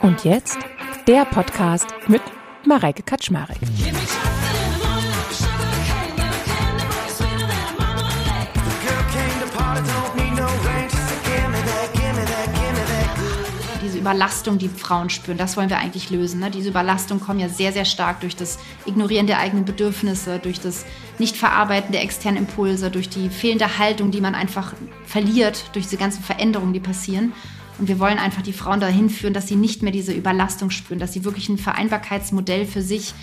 Und jetzt der Podcast mit Mareike Kaczmarek. Diese Überlastung, die Frauen spüren, das wollen wir eigentlich lösen. Ne? Diese Überlastung kommt ja sehr, sehr stark durch das Ignorieren der eigenen Bedürfnisse, durch das Nicht-Verarbeiten der externen Impulse, durch die fehlende Haltung, die man einfach verliert, durch diese ganzen Veränderungen, die passieren. Und wir wollen einfach die Frauen dahin führen, dass sie nicht mehr diese Überlastung spüren, dass sie wirklich ein Vereinbarkeitsmodell für sich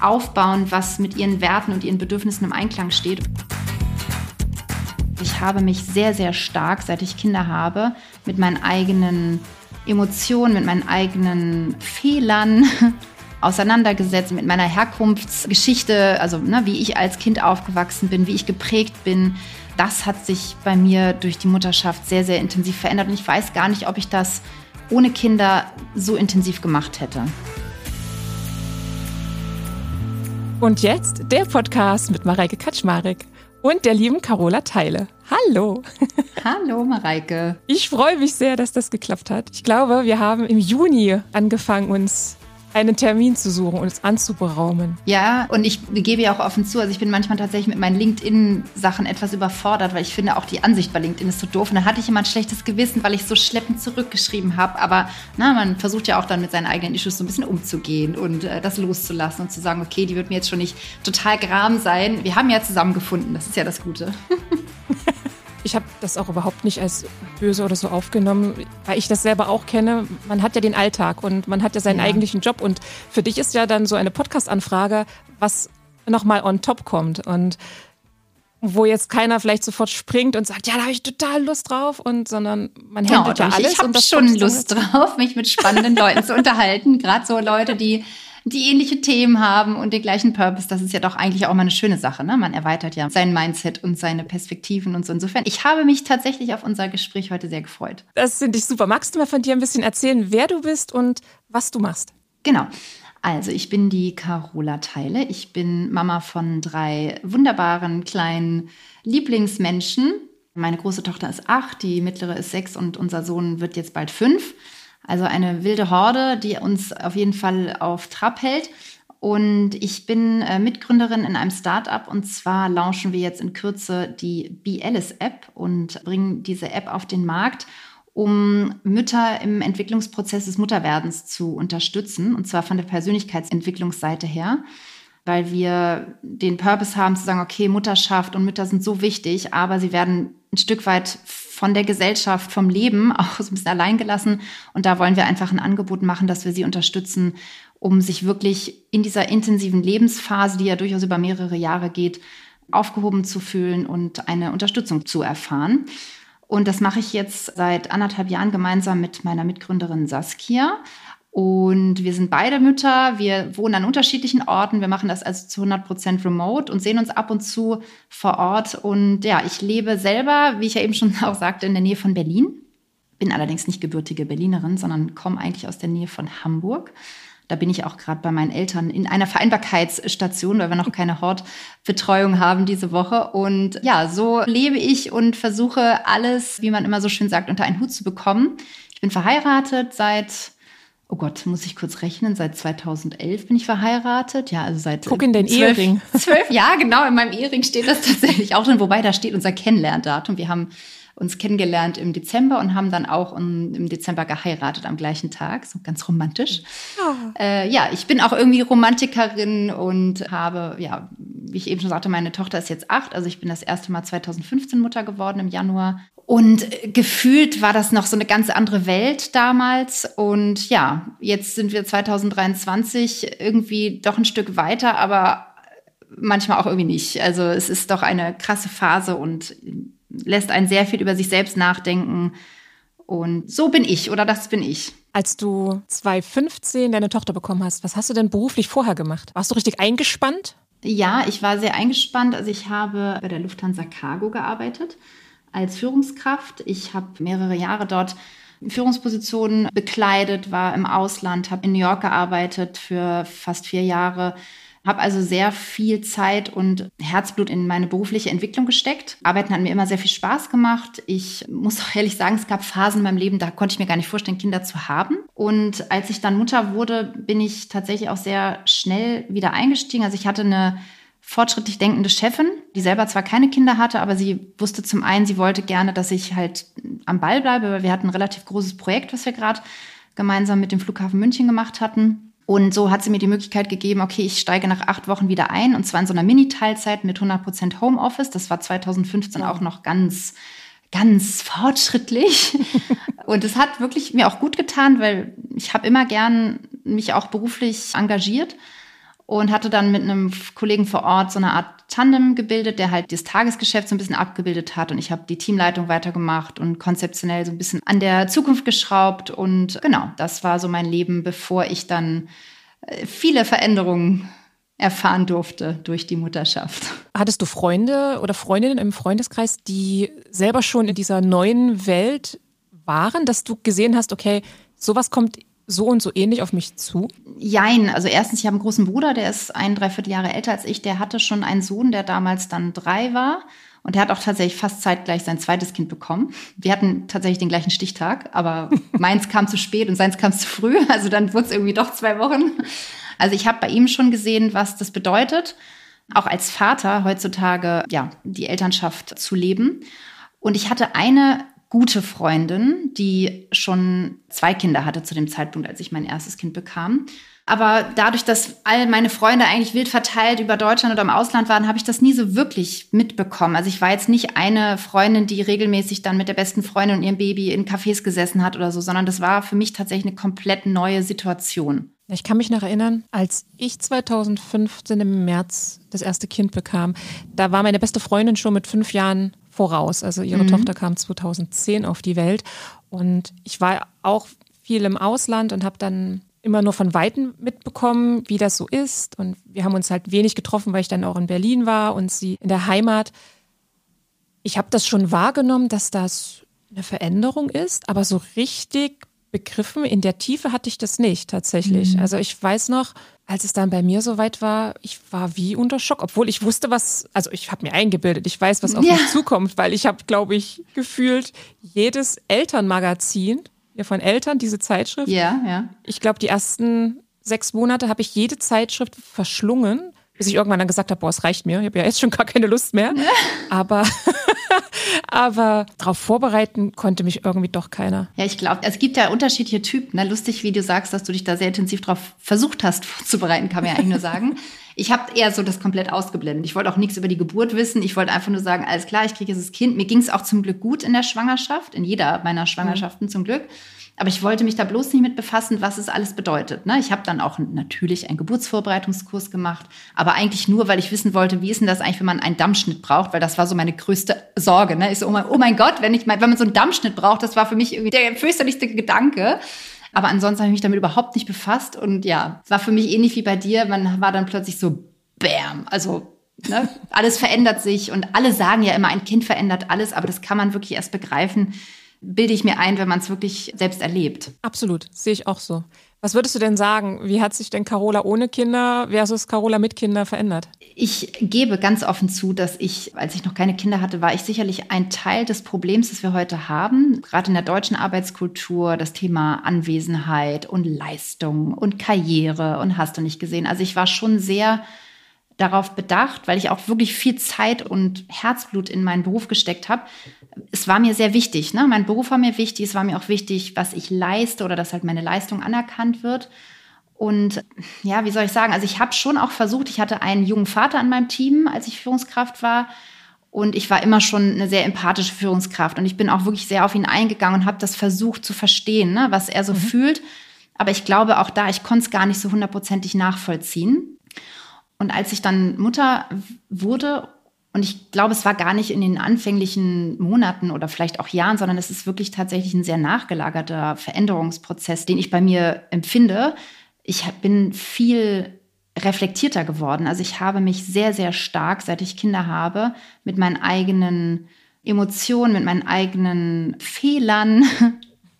aufbauen, was mit ihren Werten und ihren Bedürfnissen im Einklang steht. Ich habe mich sehr, sehr stark, seit ich Kinder habe, mit meinen eigenen Emotionen, mit meinen eigenen Fehlern auseinandergesetzt, mit meiner Herkunftsgeschichte, also ne, wie ich als Kind aufgewachsen bin, wie ich geprägt bin. Das hat sich bei mir durch die Mutterschaft sehr, sehr intensiv verändert und ich weiß gar nicht, ob ich das ohne Kinder so intensiv gemacht hätte. Und jetzt der Podcast mit Mareike Kaczmarek und der lieben Carola Teile. Hallo. Hallo, Mareike. Ich freue mich sehr, dass das geklappt hat. Ich glaube, wir haben im Juni angefangen, uns einen Termin zu suchen und es anzuberaumen. Ja, und ich gebe ja auch offen zu, also ich bin manchmal tatsächlich mit meinen LinkedIn-Sachen etwas überfordert, weil ich finde auch die Ansicht bei LinkedIn ist so doof. Und da hatte ich immer ein schlechtes Gewissen, weil ich so schleppend zurückgeschrieben habe. Aber na, man versucht ja auch dann mit seinen eigenen Issues so ein bisschen umzugehen und äh, das loszulassen und zu sagen, okay, die wird mir jetzt schon nicht total gram sein. Wir haben ja zusammengefunden, das ist ja das Gute. Ich habe das auch überhaupt nicht als böse oder so aufgenommen, weil ich das selber auch kenne. Man hat ja den Alltag und man hat ja seinen ja. eigentlichen Job. Und für dich ist ja dann so eine Podcast-Anfrage, was nochmal on top kommt. Und wo jetzt keiner vielleicht sofort springt und sagt, ja, da habe ich total Lust drauf, und sondern man handelt ja, ja alles. Ich habe schon Lust drauf, mich mit spannenden Leuten zu unterhalten. Gerade so Leute, die die ähnliche Themen haben und den gleichen Purpose, das ist ja doch eigentlich auch mal eine schöne Sache. Ne? Man erweitert ja sein Mindset und seine Perspektiven und so. Insofern, ich habe mich tatsächlich auf unser Gespräch heute sehr gefreut. Das finde ich super. Magst du mal von dir ein bisschen erzählen, wer du bist und was du machst? Genau. Also, ich bin die Carola Teile. Ich bin Mama von drei wunderbaren kleinen Lieblingsmenschen. Meine große Tochter ist acht, die mittlere ist sechs und unser Sohn wird jetzt bald fünf. Also eine wilde Horde, die uns auf jeden Fall auf Trab hält. Und ich bin äh, Mitgründerin in einem Startup. Und zwar launchen wir jetzt in Kürze die BLS App und bringen diese App auf den Markt, um Mütter im Entwicklungsprozess des Mutterwerdens zu unterstützen. Und zwar von der Persönlichkeitsentwicklungsseite her, weil wir den Purpose haben zu sagen, okay, Mutterschaft und Mütter sind so wichtig, aber sie werden ein Stück weit von der Gesellschaft, vom Leben auch so ein bisschen alleingelassen. Und da wollen wir einfach ein Angebot machen, dass wir sie unterstützen, um sich wirklich in dieser intensiven Lebensphase, die ja durchaus über mehrere Jahre geht, aufgehoben zu fühlen und eine Unterstützung zu erfahren. Und das mache ich jetzt seit anderthalb Jahren gemeinsam mit meiner Mitgründerin Saskia. Und wir sind beide Mütter, wir wohnen an unterschiedlichen Orten, wir machen das also zu 100 Prozent remote und sehen uns ab und zu vor Ort. Und ja, ich lebe selber, wie ich ja eben schon auch sagte, in der Nähe von Berlin. Bin allerdings nicht gebürtige Berlinerin, sondern komme eigentlich aus der Nähe von Hamburg. Da bin ich auch gerade bei meinen Eltern in einer Vereinbarkeitsstation, weil wir noch keine Hortbetreuung haben diese Woche. Und ja, so lebe ich und versuche alles, wie man immer so schön sagt, unter einen Hut zu bekommen. Ich bin verheiratet seit oh Gott, muss ich kurz rechnen, seit 2011 bin ich verheiratet. Ja, also seit. Guck in den zwölf, Ehering. Zwölf, ja, genau, in meinem Ehering steht das tatsächlich auch drin, wobei da steht unser Kennenlerndatum. Wir haben uns kennengelernt im Dezember und haben dann auch im Dezember geheiratet am gleichen Tag. So ganz romantisch. Oh. Äh, ja, ich bin auch irgendwie Romantikerin und habe, ja, wie ich eben schon sagte, meine Tochter ist jetzt acht. Also ich bin das erste Mal 2015 Mutter geworden im Januar. Und gefühlt war das noch so eine ganz andere Welt damals. Und ja, jetzt sind wir 2023 irgendwie doch ein Stück weiter, aber manchmal auch irgendwie nicht. Also es ist doch eine krasse Phase und lässt einen sehr viel über sich selbst nachdenken. Und so bin ich oder das bin ich. Als du 2015 deine Tochter bekommen hast, was hast du denn beruflich vorher gemacht? Warst du richtig eingespannt? Ja, ich war sehr eingespannt. Also ich habe bei der Lufthansa Cargo gearbeitet als Führungskraft. Ich habe mehrere Jahre dort Führungspositionen bekleidet, war im Ausland, habe in New York gearbeitet für fast vier Jahre, Habe also sehr viel Zeit und Herzblut in meine berufliche Entwicklung gesteckt. Arbeiten hat mir immer sehr viel Spaß gemacht. Ich muss auch ehrlich sagen, es gab Phasen in meinem Leben, da konnte ich mir gar nicht vorstellen, Kinder zu haben. Und als ich dann Mutter wurde, bin ich tatsächlich auch sehr schnell wieder eingestiegen. Also ich hatte eine fortschrittlich denkende Chefin, die selber zwar keine Kinder hatte, aber sie wusste zum einen, sie wollte gerne, dass ich halt am Ball bleibe, weil wir hatten ein relativ großes Projekt, was wir gerade gemeinsam mit dem Flughafen München gemacht hatten. Und so hat sie mir die Möglichkeit gegeben, okay, ich steige nach acht Wochen wieder ein und zwar in so einer Mini-Teilzeit mit 100 Prozent Homeoffice. Das war 2015 auch noch ganz, ganz fortschrittlich. und es hat wirklich mir auch gut getan, weil ich habe immer gern mich auch beruflich engagiert und hatte dann mit einem Kollegen vor Ort so eine Art Tandem gebildet, der halt das Tagesgeschäft so ein bisschen abgebildet hat und ich habe die Teamleitung weitergemacht und konzeptionell so ein bisschen an der Zukunft geschraubt und genau, das war so mein Leben, bevor ich dann äh, viele Veränderungen erfahren durfte durch die Mutterschaft. Hattest du Freunde oder Freundinnen im Freundeskreis, die selber schon in dieser neuen Welt waren, dass du gesehen hast, okay, sowas kommt so und so ähnlich auf mich zu? Jein. Also erstens, ich habe einen großen Bruder, der ist ein Dreivierteljahre älter als ich. Der hatte schon einen Sohn, der damals dann drei war. Und der hat auch tatsächlich fast zeitgleich sein zweites Kind bekommen. Wir hatten tatsächlich den gleichen Stichtag, aber meins kam zu spät und seins kam zu früh. Also dann wurde es irgendwie doch zwei Wochen. Also ich habe bei ihm schon gesehen, was das bedeutet, auch als Vater heutzutage ja die Elternschaft zu leben. Und ich hatte eine gute Freundin, die schon zwei Kinder hatte zu dem Zeitpunkt, als ich mein erstes Kind bekam. Aber dadurch, dass all meine Freunde eigentlich wild verteilt über Deutschland oder im Ausland waren, habe ich das nie so wirklich mitbekommen. Also ich war jetzt nicht eine Freundin, die regelmäßig dann mit der besten Freundin und ihrem Baby in Cafés gesessen hat oder so, sondern das war für mich tatsächlich eine komplett neue Situation. Ich kann mich noch erinnern, als ich 2015 im März das erste Kind bekam, da war meine beste Freundin schon mit fünf Jahren voraus. Also ihre mhm. Tochter kam 2010 auf die Welt und ich war auch viel im Ausland und habe dann immer nur von Weitem mitbekommen, wie das so ist. Und wir haben uns halt wenig getroffen, weil ich dann auch in Berlin war und sie in der Heimat. Ich habe das schon wahrgenommen, dass das eine Veränderung ist, aber so richtig begriffen. In der Tiefe hatte ich das nicht tatsächlich. Mhm. Also ich weiß noch, als es dann bei mir soweit war, ich war wie unter Schock, obwohl ich wusste, was, also ich habe mir eingebildet, ich weiß, was auf ja. mich zukommt, weil ich habe, glaube ich, gefühlt jedes Elternmagazin ja, von Eltern, diese Zeitschrift. Ja, ja. Ich glaube, die ersten sechs Monate habe ich jede Zeitschrift verschlungen, bis ich irgendwann dann gesagt habe, boah, es reicht mir, ich habe ja jetzt schon gar keine Lust mehr. Aber Aber darauf vorbereiten konnte mich irgendwie doch keiner. Ja, ich glaube, es gibt ja unterschiedliche Typen. Ne? Lustig, wie du sagst, dass du dich da sehr intensiv darauf versucht hast vorzubereiten, kann man ja eigentlich nur sagen. Ich habe eher so das komplett ausgeblendet. Ich wollte auch nichts über die Geburt wissen. Ich wollte einfach nur sagen, alles klar, ich kriege das Kind. Mir ging es auch zum Glück gut in der Schwangerschaft, in jeder meiner Schwangerschaften mhm. zum Glück. Aber ich wollte mich da bloß nicht mit befassen, was es alles bedeutet. Ne? Ich habe dann auch natürlich einen Geburtsvorbereitungskurs gemacht, aber eigentlich nur, weil ich wissen wollte, wie ist denn das eigentlich, wenn man einen Dammschnitt braucht, weil das war so meine größte Sorge. Ne? Ich so, oh mein, oh mein Gott, wenn, ich wenn man so einen Dammschnitt braucht, das war für mich irgendwie der fürchterlichste Gedanke. Aber ansonsten habe ich mich damit überhaupt nicht befasst. Und ja, es war für mich ähnlich wie bei dir. Man war dann plötzlich so, bam, also Ne? Alles verändert sich und alle sagen ja immer, ein Kind verändert alles, aber das kann man wirklich erst begreifen, bilde ich mir ein, wenn man es wirklich selbst erlebt. Absolut, sehe ich auch so. Was würdest du denn sagen? Wie hat sich denn Carola ohne Kinder versus Carola mit Kinder verändert? Ich gebe ganz offen zu, dass ich, als ich noch keine Kinder hatte, war ich sicherlich ein Teil des Problems, das wir heute haben. Gerade in der deutschen Arbeitskultur, das Thema Anwesenheit und Leistung und Karriere und hast du nicht gesehen. Also ich war schon sehr darauf bedacht, weil ich auch wirklich viel Zeit und Herzblut in meinen Beruf gesteckt habe. Es war mir sehr wichtig. Ne? Mein Beruf war mir wichtig. Es war mir auch wichtig, was ich leiste oder dass halt meine Leistung anerkannt wird. Und ja, wie soll ich sagen? Also ich habe schon auch versucht, ich hatte einen jungen Vater an meinem Team, als ich Führungskraft war. Und ich war immer schon eine sehr empathische Führungskraft. Und ich bin auch wirklich sehr auf ihn eingegangen und habe das versucht zu verstehen, ne? was er so mhm. fühlt. Aber ich glaube auch da, ich konnte es gar nicht so hundertprozentig nachvollziehen. Und als ich dann Mutter wurde, und ich glaube, es war gar nicht in den anfänglichen Monaten oder vielleicht auch Jahren, sondern es ist wirklich tatsächlich ein sehr nachgelagerter Veränderungsprozess, den ich bei mir empfinde. Ich bin viel reflektierter geworden. Also ich habe mich sehr, sehr stark, seit ich Kinder habe, mit meinen eigenen Emotionen, mit meinen eigenen Fehlern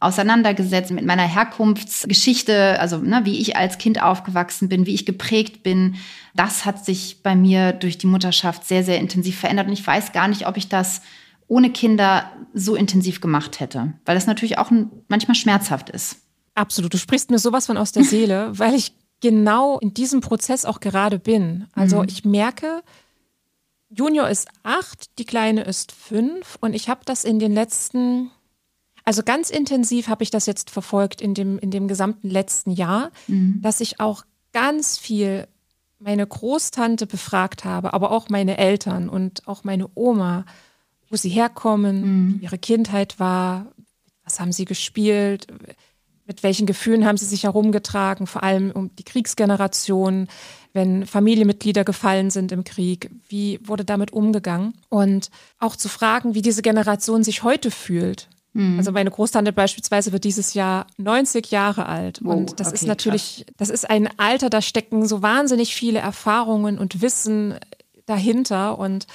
auseinandergesetzt mit meiner Herkunftsgeschichte, also ne, wie ich als Kind aufgewachsen bin, wie ich geprägt bin. Das hat sich bei mir durch die Mutterschaft sehr, sehr intensiv verändert. Und ich weiß gar nicht, ob ich das ohne Kinder so intensiv gemacht hätte, weil das natürlich auch manchmal schmerzhaft ist. Absolut. Du sprichst mir sowas von aus der Seele, weil ich genau in diesem Prozess auch gerade bin. Also mhm. ich merke, Junior ist acht, die Kleine ist fünf und ich habe das in den letzten, also ganz intensiv habe ich das jetzt verfolgt in dem, in dem gesamten letzten Jahr, mhm. dass ich auch ganz viel meine Großtante befragt habe, aber auch meine Eltern und auch meine Oma, wo sie herkommen, mhm. wie ihre Kindheit war, was haben sie gespielt, mit welchen Gefühlen haben sie sich herumgetragen, vor allem um die Kriegsgeneration, wenn Familienmitglieder gefallen sind im Krieg, wie wurde damit umgegangen? Und auch zu fragen, wie diese Generation sich heute fühlt. Mhm. Also meine Großtante beispielsweise wird dieses Jahr 90 Jahre alt. Oh, und das okay, ist natürlich, krass. das ist ein Alter, da stecken so wahnsinnig viele Erfahrungen und Wissen dahinter. Und,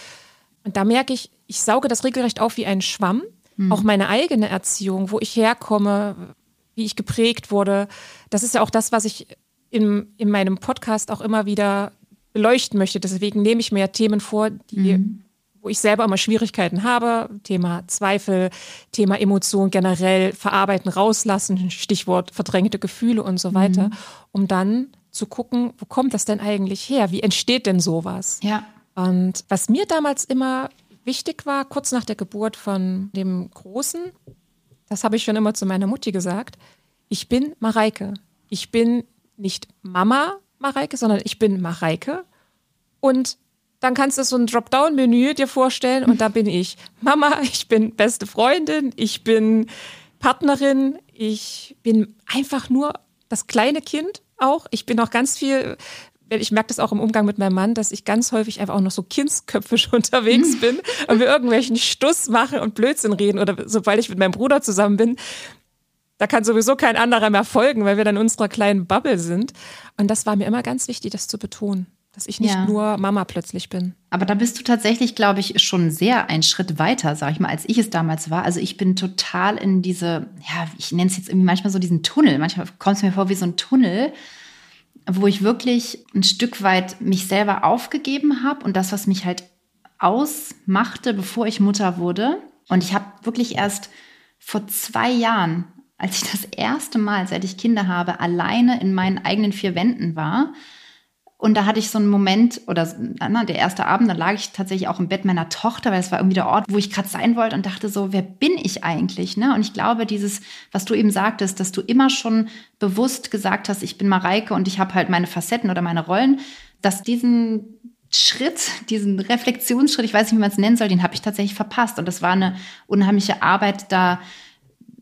und da merke ich, ich sauge das regelrecht auf wie ein Schwamm. Mhm. Auch meine eigene Erziehung, wo ich herkomme, wie ich geprägt wurde. Das ist ja auch das, was ich in, in meinem Podcast auch immer wieder beleuchten möchte. Deswegen nehme ich mir ja Themen vor, die, mhm. Wo ich selber immer Schwierigkeiten habe. Thema Zweifel, Thema Emotionen generell, verarbeiten, rauslassen, Stichwort verdrängte Gefühle und so weiter, mhm. um dann zu gucken, wo kommt das denn eigentlich her? Wie entsteht denn sowas? Ja. Und was mir damals immer wichtig war, kurz nach der Geburt von dem Großen, das habe ich schon immer zu meiner Mutti gesagt, ich bin Mareike. Ich bin nicht Mama Mareike, sondern ich bin Mareike. Und dann kannst du so ein Dropdown-Menü dir vorstellen und da bin ich Mama, ich bin beste Freundin, ich bin Partnerin, ich bin einfach nur das kleine Kind auch. Ich bin auch ganz viel, ich merke das auch im Umgang mit meinem Mann, dass ich ganz häufig einfach auch noch so kindsköpfisch unterwegs bin und wir irgendwelchen Stuss machen und Blödsinn reden oder sobald ich mit meinem Bruder zusammen bin, da kann sowieso kein anderer mehr folgen, weil wir dann in unserer kleinen Bubble sind. Und das war mir immer ganz wichtig, das zu betonen, dass ich nicht ja. nur Mama plötzlich bin. Aber da bist du tatsächlich, glaube ich, schon sehr einen Schritt weiter, sag ich mal, als ich es damals war. Also ich bin total in diese, ja, ich nenne es jetzt irgendwie manchmal so diesen Tunnel. Manchmal kommt es mir vor wie so ein Tunnel, wo ich wirklich ein Stück weit mich selber aufgegeben habe und das, was mich halt ausmachte, bevor ich Mutter wurde. Und ich habe wirklich erst vor zwei Jahren, als ich das erste Mal, seit ich Kinder habe, alleine in meinen eigenen vier Wänden war, und da hatte ich so einen Moment, oder na, der erste Abend, da lag ich tatsächlich auch im Bett meiner Tochter, weil es war irgendwie der Ort, wo ich gerade sein wollte und dachte so, wer bin ich eigentlich? Ne? Und ich glaube, dieses, was du eben sagtest, dass du immer schon bewusst gesagt hast, ich bin Mareike und ich habe halt meine Facetten oder meine Rollen, dass diesen Schritt, diesen Reflexionsschritt, ich weiß nicht, wie man es nennen soll, den habe ich tatsächlich verpasst. Und das war eine unheimliche Arbeit, da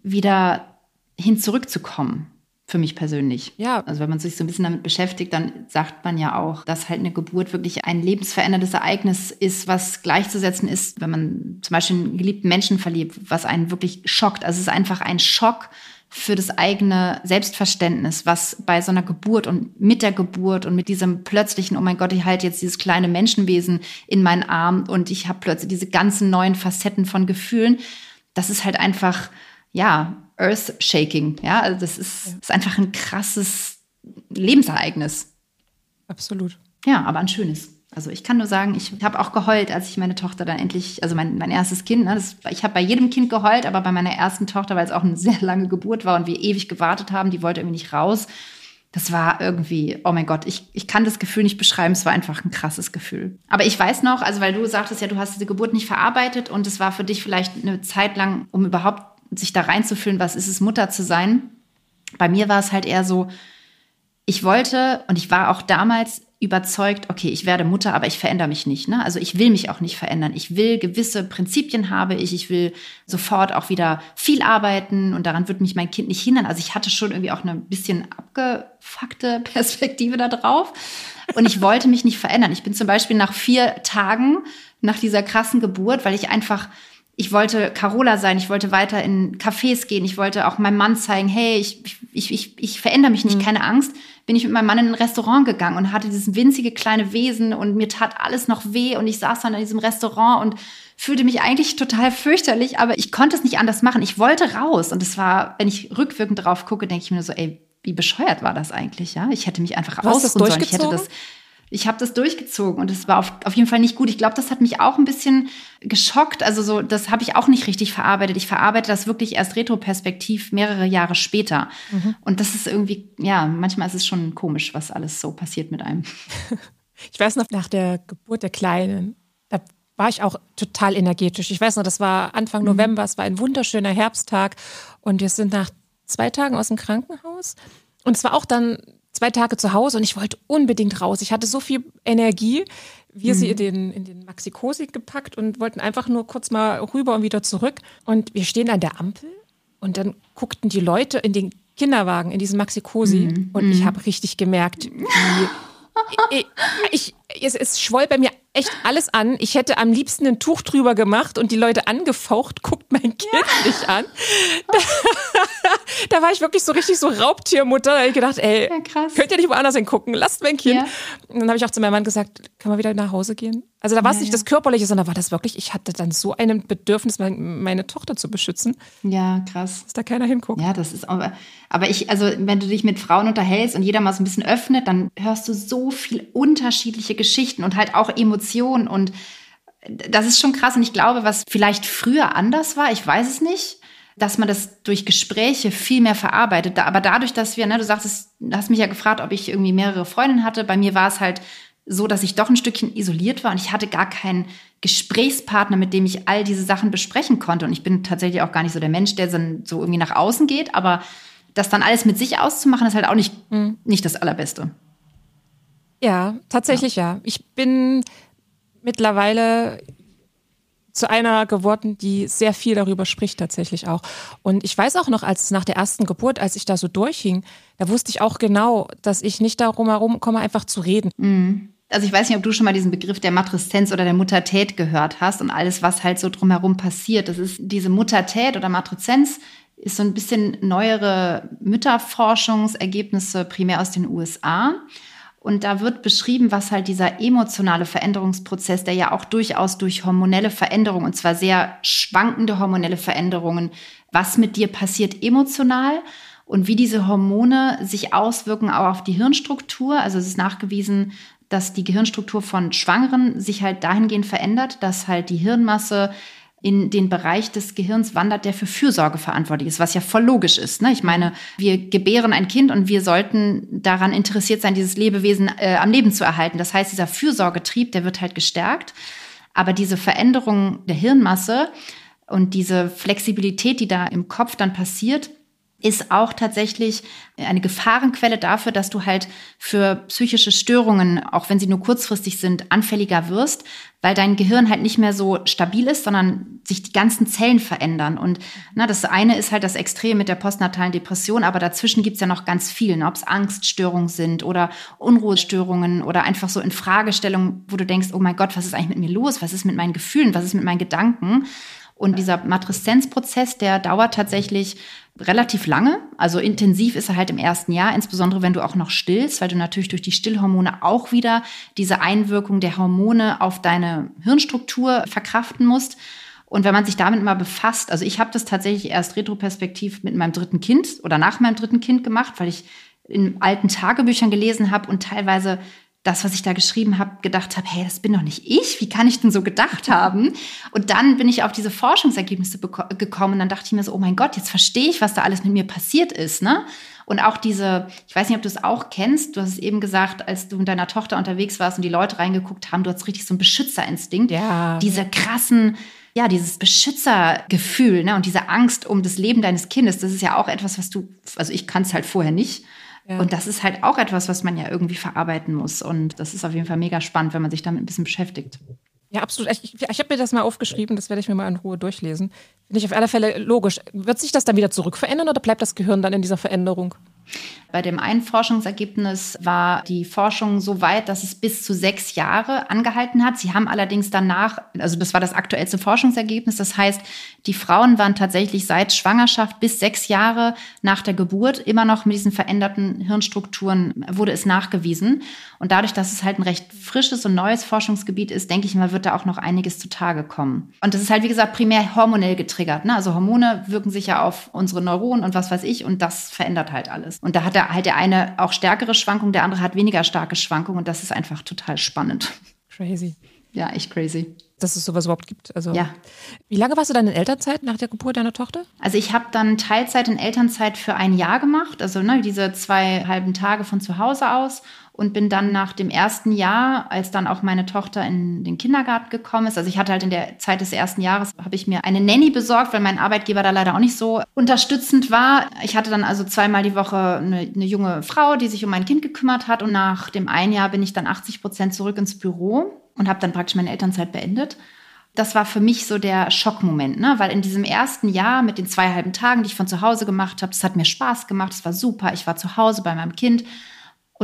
wieder hin zurückzukommen für mich persönlich. Ja. Also wenn man sich so ein bisschen damit beschäftigt, dann sagt man ja auch, dass halt eine Geburt wirklich ein lebensveränderndes Ereignis ist, was gleichzusetzen ist, wenn man zum Beispiel einen geliebten Menschen verliebt, was einen wirklich schockt. Also es ist einfach ein Schock für das eigene Selbstverständnis, was bei so einer Geburt und mit der Geburt und mit diesem plötzlichen, oh mein Gott, ich halte jetzt dieses kleine Menschenwesen in meinen Arm und ich habe plötzlich diese ganzen neuen Facetten von Gefühlen. Das ist halt einfach, ja, earth-shaking. Ja, also das ist, ja. ist einfach ein krasses Lebensereignis. Absolut. Ja, aber ein schönes. Also ich kann nur sagen, ich habe auch geheult, als ich meine Tochter dann endlich, also mein, mein erstes Kind, ne, das, ich habe bei jedem Kind geheult, aber bei meiner ersten Tochter, weil es auch eine sehr lange Geburt war und wir ewig gewartet haben, die wollte irgendwie nicht raus. Das war irgendwie, oh mein Gott, ich, ich kann das Gefühl nicht beschreiben, es war einfach ein krasses Gefühl. Aber ich weiß noch, also weil du sagtest ja, du hast diese Geburt nicht verarbeitet und es war für dich vielleicht eine Zeit lang, um überhaupt sich da reinzufühlen, was ist es, Mutter zu sein. Bei mir war es halt eher so, ich wollte und ich war auch damals überzeugt, okay, ich werde Mutter, aber ich verändere mich nicht. Ne? Also ich will mich auch nicht verändern. Ich will gewisse Prinzipien habe ich. Ich will sofort auch wieder viel arbeiten und daran wird mich mein Kind nicht hindern. Also ich hatte schon irgendwie auch eine bisschen abgefuckte Perspektive da drauf. Und ich wollte mich nicht verändern. Ich bin zum Beispiel nach vier Tagen nach dieser krassen Geburt, weil ich einfach ich wollte Carola sein, ich wollte weiter in Cafés gehen, ich wollte auch meinem Mann zeigen, hey, ich, ich, ich, ich verändere mich nicht, mhm. keine Angst. Bin ich mit meinem Mann in ein Restaurant gegangen und hatte dieses winzige kleine Wesen und mir tat alles noch weh und ich saß dann in diesem Restaurant und fühlte mich eigentlich total fürchterlich, aber ich konnte es nicht anders machen. Ich wollte raus. Und es war, wenn ich rückwirkend drauf gucke, denke ich mir so, ey, wie bescheuert war das eigentlich, ja? Ich hätte mich einfach ausruhen sollen. Ich hätte das ich habe das durchgezogen und es war auf, auf jeden Fall nicht gut. Ich glaube, das hat mich auch ein bisschen geschockt. Also so, das habe ich auch nicht richtig verarbeitet. Ich verarbeite das wirklich erst retroperspektiv mehrere Jahre später. Mhm. Und das ist irgendwie, ja, manchmal ist es schon komisch, was alles so passiert mit einem. Ich weiß noch, nach der Geburt der Kleinen, da war ich auch total energetisch. Ich weiß noch, das war Anfang mhm. November, es war ein wunderschöner Herbsttag und wir sind nach zwei Tagen aus dem Krankenhaus. Und es war auch dann zwei Tage zu Hause und ich wollte unbedingt raus. Ich hatte so viel Energie. Wir mhm. sie in den, in den Maxi-Cosi gepackt und wollten einfach nur kurz mal rüber und wieder zurück. Und wir stehen an der Ampel und dann guckten die Leute in den Kinderwagen, in diesem Maxi-Cosi. Mhm. Und ich mhm. habe richtig gemerkt, wie ich, ich, es, es schwoll bei mir echt alles an. Ich hätte am liebsten ein Tuch drüber gemacht und die Leute angefaucht, guckt mein Kind ja. nicht an. Da, da, war ich wirklich so richtig so Raubtiermutter. Da habe ich gedacht, ey, ja, könnt ihr nicht woanders hingucken, lasst mein Kind. Ja. Und dann habe ich auch zu meinem Mann gesagt, kann man wieder nach Hause gehen? Also da war es nicht das Körperliche, sondern war das wirklich, ich hatte dann so ein Bedürfnis, meine Tochter zu beschützen. Ja, krass. Dass da keiner hinguckt. Ja, das ist aber, aber ich, also wenn du dich mit Frauen unterhältst und jeder mal so ein bisschen öffnet, dann hörst du so viel unterschiedliche Geschichten und halt auch Emotionen und das ist schon krass und ich glaube, was vielleicht früher anders war, ich weiß es nicht, dass man das durch Gespräche viel mehr verarbeitet. Aber dadurch, dass wir, ne, du sagtest, hast mich ja gefragt, ob ich irgendwie mehrere Freundinnen hatte. Bei mir war es halt so, dass ich doch ein Stückchen isoliert war und ich hatte gar keinen Gesprächspartner, mit dem ich all diese Sachen besprechen konnte. Und ich bin tatsächlich auch gar nicht so der Mensch, der dann so irgendwie nach außen geht. Aber das dann alles mit sich auszumachen, ist halt auch nicht, mhm. nicht das Allerbeste. Ja, tatsächlich ja. ja. Ich bin mittlerweile zu einer geworden, die sehr viel darüber spricht tatsächlich auch. Und ich weiß auch noch, als nach der ersten Geburt, als ich da so durchhing, da wusste ich auch genau, dass ich nicht darum herum komme, einfach zu reden. Mhm. Also ich weiß nicht, ob du schon mal diesen Begriff der Matreszenz oder der Muttertät gehört hast und alles, was halt so drumherum passiert. Das ist diese Muttertät oder Matreszenz ist so ein bisschen neuere Mütterforschungsergebnisse primär aus den USA. Und da wird beschrieben, was halt dieser emotionale Veränderungsprozess, der ja auch durchaus durch hormonelle Veränderungen, und zwar sehr schwankende hormonelle Veränderungen, was mit dir passiert emotional und wie diese Hormone sich auswirken auch auf die Hirnstruktur. Also es ist nachgewiesen, dass die Gehirnstruktur von Schwangeren sich halt dahingehend verändert, dass halt die Hirnmasse in den Bereich des Gehirns wandert, der für Fürsorge verantwortlich ist, was ja voll logisch ist. Ne? Ich meine, wir gebären ein Kind und wir sollten daran interessiert sein, dieses Lebewesen äh, am Leben zu erhalten. Das heißt, dieser Fürsorgetrieb, der wird halt gestärkt. Aber diese Veränderung der Hirnmasse und diese Flexibilität, die da im Kopf dann passiert, ist auch tatsächlich eine Gefahrenquelle dafür, dass du halt für psychische Störungen, auch wenn sie nur kurzfristig sind, anfälliger wirst, weil dein Gehirn halt nicht mehr so stabil ist, sondern sich die ganzen Zellen verändern. Und na, das eine ist halt das Extrem mit der postnatalen Depression, aber dazwischen gibt's ja noch ganz viel, ne? ob es Angststörungen sind oder Unruhestörungen oder einfach so in Fragestellungen, wo du denkst, oh mein Gott, was ist eigentlich mit mir los? Was ist mit meinen Gefühlen? Was ist mit meinen Gedanken? Und dieser Matreszenzprozess, der dauert tatsächlich relativ lange. Also intensiv ist er halt im ersten Jahr, insbesondere wenn du auch noch stillst, weil du natürlich durch die Stillhormone auch wieder diese Einwirkung der Hormone auf deine Hirnstruktur verkraften musst. Und wenn man sich damit mal befasst, also ich habe das tatsächlich erst retroperspektiv mit meinem dritten Kind oder nach meinem dritten Kind gemacht, weil ich in alten Tagebüchern gelesen habe und teilweise das, was ich da geschrieben habe, gedacht habe, hey, das bin doch nicht ich. Wie kann ich denn so gedacht haben? Und dann bin ich auf diese Forschungsergebnisse gekommen und dann dachte ich mir so, oh mein Gott, jetzt verstehe ich, was da alles mit mir passiert ist, ne? Und auch diese, ich weiß nicht, ob du es auch kennst, du hast es eben gesagt, als du mit deiner Tochter unterwegs warst und die Leute reingeguckt haben, du hast richtig so einen Beschützerinstinkt. Ja. Diese krassen, ja, dieses Beschützergefühl, ne? Und diese Angst um das Leben deines Kindes, das ist ja auch etwas, was du, also ich kann es halt vorher nicht. Ja. Und das ist halt auch etwas, was man ja irgendwie verarbeiten muss. Und das ist auf jeden Fall mega spannend, wenn man sich damit ein bisschen beschäftigt. Ja, absolut. Ich, ich habe mir das mal aufgeschrieben, das werde ich mir mal in Ruhe durchlesen. Finde ich auf alle Fälle logisch. Wird sich das dann wieder zurückverändern oder bleibt das Gehirn dann in dieser Veränderung? Bei dem einen Forschungsergebnis war die Forschung so weit, dass es bis zu sechs Jahre angehalten hat. Sie haben allerdings danach, also das war das aktuellste Forschungsergebnis, das heißt, die Frauen waren tatsächlich seit Schwangerschaft bis sechs Jahre nach der Geburt immer noch mit diesen veränderten Hirnstrukturen, wurde es nachgewiesen. Und dadurch, dass es halt ein recht frisches und neues Forschungsgebiet ist, denke ich mal, wird da auch noch einiges zutage kommen. Und das ist halt, wie gesagt, primär hormonell getriggert. Ne? Also Hormone wirken sich ja auf unsere Neuronen und was weiß ich und das verändert halt alles. Und da hat der, halt der eine auch stärkere Schwankungen, der andere hat weniger starke Schwankungen und das ist einfach total spannend. Crazy. Ja, echt crazy dass es sowas überhaupt gibt. Also, ja. Wie lange warst du dann in Elternzeit nach der Geburt deiner Tochter? Also ich habe dann Teilzeit in Elternzeit für ein Jahr gemacht, also ne, diese zwei halben Tage von zu Hause aus und bin dann nach dem ersten Jahr, als dann auch meine Tochter in den Kindergarten gekommen ist, also ich hatte halt in der Zeit des ersten Jahres, habe ich mir eine Nanny besorgt, weil mein Arbeitgeber da leider auch nicht so unterstützend war. Ich hatte dann also zweimal die Woche eine, eine junge Frau, die sich um mein Kind gekümmert hat und nach dem einen Jahr bin ich dann 80 Prozent zurück ins Büro und habe dann praktisch meine Elternzeit beendet. Das war für mich so der Schockmoment, ne? weil in diesem ersten Jahr mit den zwei halben Tagen, die ich von zu Hause gemacht habe, das hat mir Spaß gemacht, es war super, ich war zu Hause bei meinem Kind.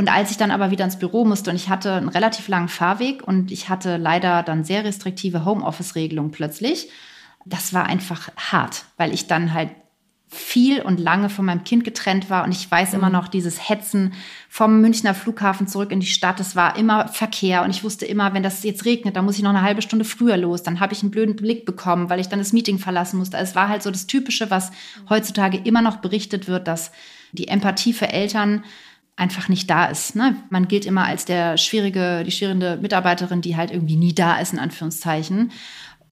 Und als ich dann aber wieder ins Büro musste und ich hatte einen relativ langen Fahrweg und ich hatte leider dann sehr restriktive Homeoffice-Regelungen plötzlich, das war einfach hart, weil ich dann halt viel und lange von meinem Kind getrennt war. Und ich weiß immer mhm. noch dieses Hetzen vom Münchner Flughafen zurück in die Stadt. Es war immer Verkehr. Und ich wusste immer, wenn das jetzt regnet, dann muss ich noch eine halbe Stunde früher los. Dann habe ich einen blöden Blick bekommen, weil ich dann das Meeting verlassen musste. Also es war halt so das Typische, was heutzutage immer noch berichtet wird, dass die Empathie für Eltern einfach nicht da ist. Ne? Man gilt immer als der schwierige, die schwierige Mitarbeiterin, die halt irgendwie nie da ist, in Anführungszeichen.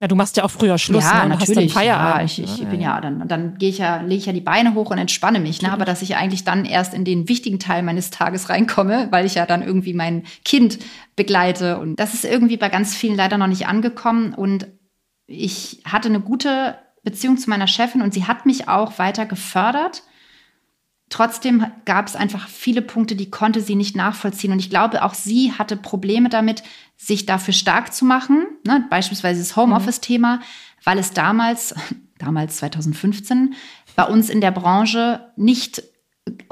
Ja, du machst ja auch früher Schluss. Ja, ne? natürlich. Ja, ich, ich bin ja, dann, dann gehe ich ja, lege ich ja die Beine hoch und entspanne mich. Ne? Aber dass ich eigentlich dann erst in den wichtigen Teil meines Tages reinkomme, weil ich ja dann irgendwie mein Kind begleite. Und das ist irgendwie bei ganz vielen leider noch nicht angekommen. Und ich hatte eine gute Beziehung zu meiner Chefin und sie hat mich auch weiter gefördert. Trotzdem gab es einfach viele Punkte, die konnte sie nicht nachvollziehen. Und ich glaube, auch sie hatte Probleme damit, sich dafür stark zu machen. Ne? Beispielsweise das Homeoffice-Thema, weil es damals, damals 2015, bei uns in der Branche nicht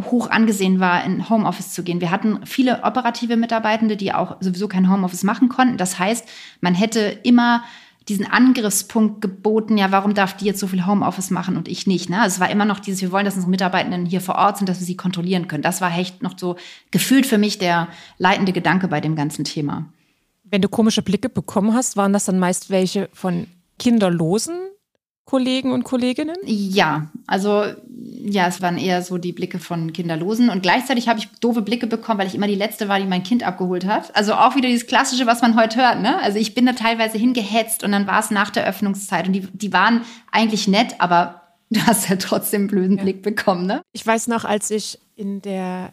hoch angesehen war, in Homeoffice zu gehen. Wir hatten viele operative Mitarbeitende, die auch sowieso kein Homeoffice machen konnten. Das heißt, man hätte immer diesen Angriffspunkt geboten, ja, warum darf die jetzt so viel Homeoffice machen und ich nicht? Ne? Es war immer noch dieses, wir wollen, dass unsere Mitarbeitenden hier vor Ort sind, dass wir sie kontrollieren können. Das war echt noch so gefühlt für mich der leitende Gedanke bei dem ganzen Thema. Wenn du komische Blicke bekommen hast, waren das dann meist welche von kinderlosen Kollegen und Kolleginnen? Ja, also ja, es waren eher so die Blicke von Kinderlosen. Und gleichzeitig habe ich doofe Blicke bekommen, weil ich immer die Letzte war, die mein Kind abgeholt hat. Also auch wieder dieses Klassische, was man heute hört. Ne? Also ich bin da teilweise hingehetzt und dann war es nach der Öffnungszeit. Und die, die waren eigentlich nett, aber du hast halt trotzdem einen blöden ja. Blick bekommen. Ne? Ich weiß noch, als ich in der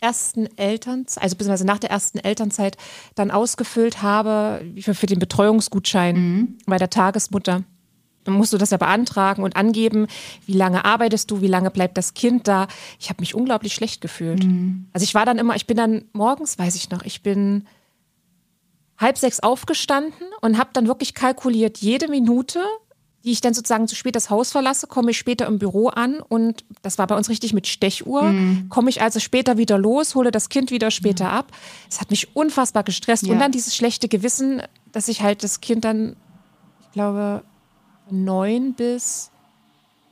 ersten Elternzeit, also beziehungsweise nach der ersten Elternzeit dann ausgefüllt habe für, für den Betreuungsgutschein mhm. bei der Tagesmutter musst du das ja beantragen und angeben, wie lange arbeitest du, wie lange bleibt das Kind da. Ich habe mich unglaublich schlecht gefühlt. Mhm. Also ich war dann immer, ich bin dann morgens, weiß ich noch, ich bin halb sechs aufgestanden und habe dann wirklich kalkuliert, jede Minute, die ich dann sozusagen zu spät das Haus verlasse, komme ich später im Büro an und das war bei uns richtig mit Stechuhr. Mhm. Komme ich also später wieder los, hole das Kind wieder später mhm. ab. Es hat mich unfassbar gestresst ja. und dann dieses schlechte Gewissen, dass ich halt das Kind dann, ich glaube, 9 bis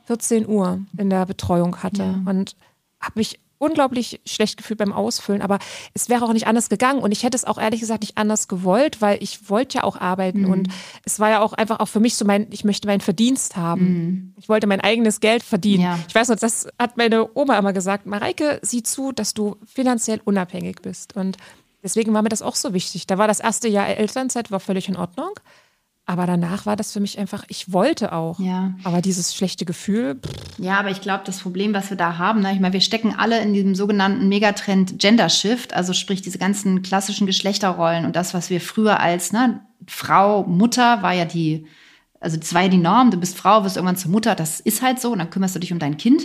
14 Uhr in der Betreuung hatte ja. und habe mich unglaublich schlecht gefühlt beim Ausfüllen, aber es wäre auch nicht anders gegangen und ich hätte es auch ehrlich gesagt nicht anders gewollt, weil ich wollte ja auch arbeiten mhm. und es war ja auch einfach auch für mich so mein, ich möchte meinen Verdienst haben. Mhm. Ich wollte mein eigenes Geld verdienen. Ja. Ich weiß noch, das hat meine Oma immer gesagt, Mareike, sieh zu, dass du finanziell unabhängig bist und deswegen war mir das auch so wichtig. Da war das erste Jahr Elternzeit, war völlig in Ordnung. Aber danach war das für mich einfach, ich wollte auch. Ja. Aber dieses schlechte Gefühl. Pff. Ja, aber ich glaube, das Problem, was wir da haben, ne, ich meine, wir stecken alle in diesem sogenannten Megatrend Gender Shift, also sprich diese ganzen klassischen Geschlechterrollen und das, was wir früher als ne, Frau, Mutter war ja die, also das war ja die Norm, du bist Frau, wirst irgendwann zur Mutter, das ist halt so und dann kümmerst du dich um dein Kind.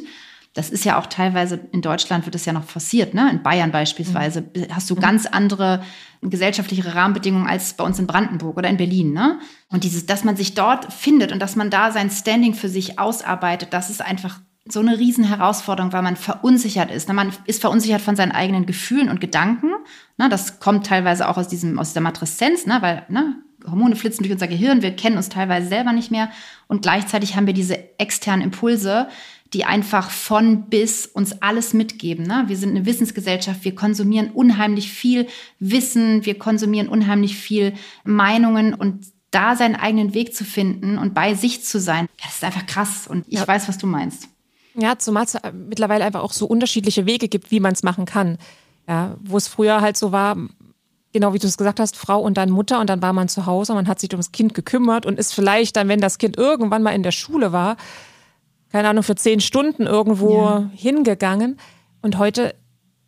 Das ist ja auch teilweise, in Deutschland wird es ja noch forciert, ne? In Bayern beispielsweise mhm. hast du ganz andere gesellschaftliche Rahmenbedingungen als bei uns in Brandenburg oder in Berlin, ne? Und dieses, dass man sich dort findet und dass man da sein Standing für sich ausarbeitet, das ist einfach so eine Riesenherausforderung, weil man verunsichert ist. Man ist verunsichert von seinen eigenen Gefühlen und Gedanken. Das kommt teilweise auch aus diesem, aus der Matreszenz, ne? weil ne? Hormone flitzen durch unser Gehirn, wir kennen uns teilweise selber nicht mehr. Und gleichzeitig haben wir diese externen Impulse, die einfach von bis uns alles mitgeben. Ne? Wir sind eine Wissensgesellschaft, wir konsumieren unheimlich viel Wissen, wir konsumieren unheimlich viel Meinungen und da seinen eigenen Weg zu finden und bei sich zu sein, das ist einfach krass. Und ich ja. weiß, was du meinst. Ja, zumal es mittlerweile einfach auch so unterschiedliche Wege gibt, wie man es machen kann. Ja, wo es früher halt so war, genau wie du es gesagt hast, Frau und dann Mutter und dann war man zu Hause, man hat sich ums Kind gekümmert und ist vielleicht dann, wenn das Kind irgendwann mal in der Schule war, keine Ahnung, für zehn Stunden irgendwo ja. hingegangen. Und heute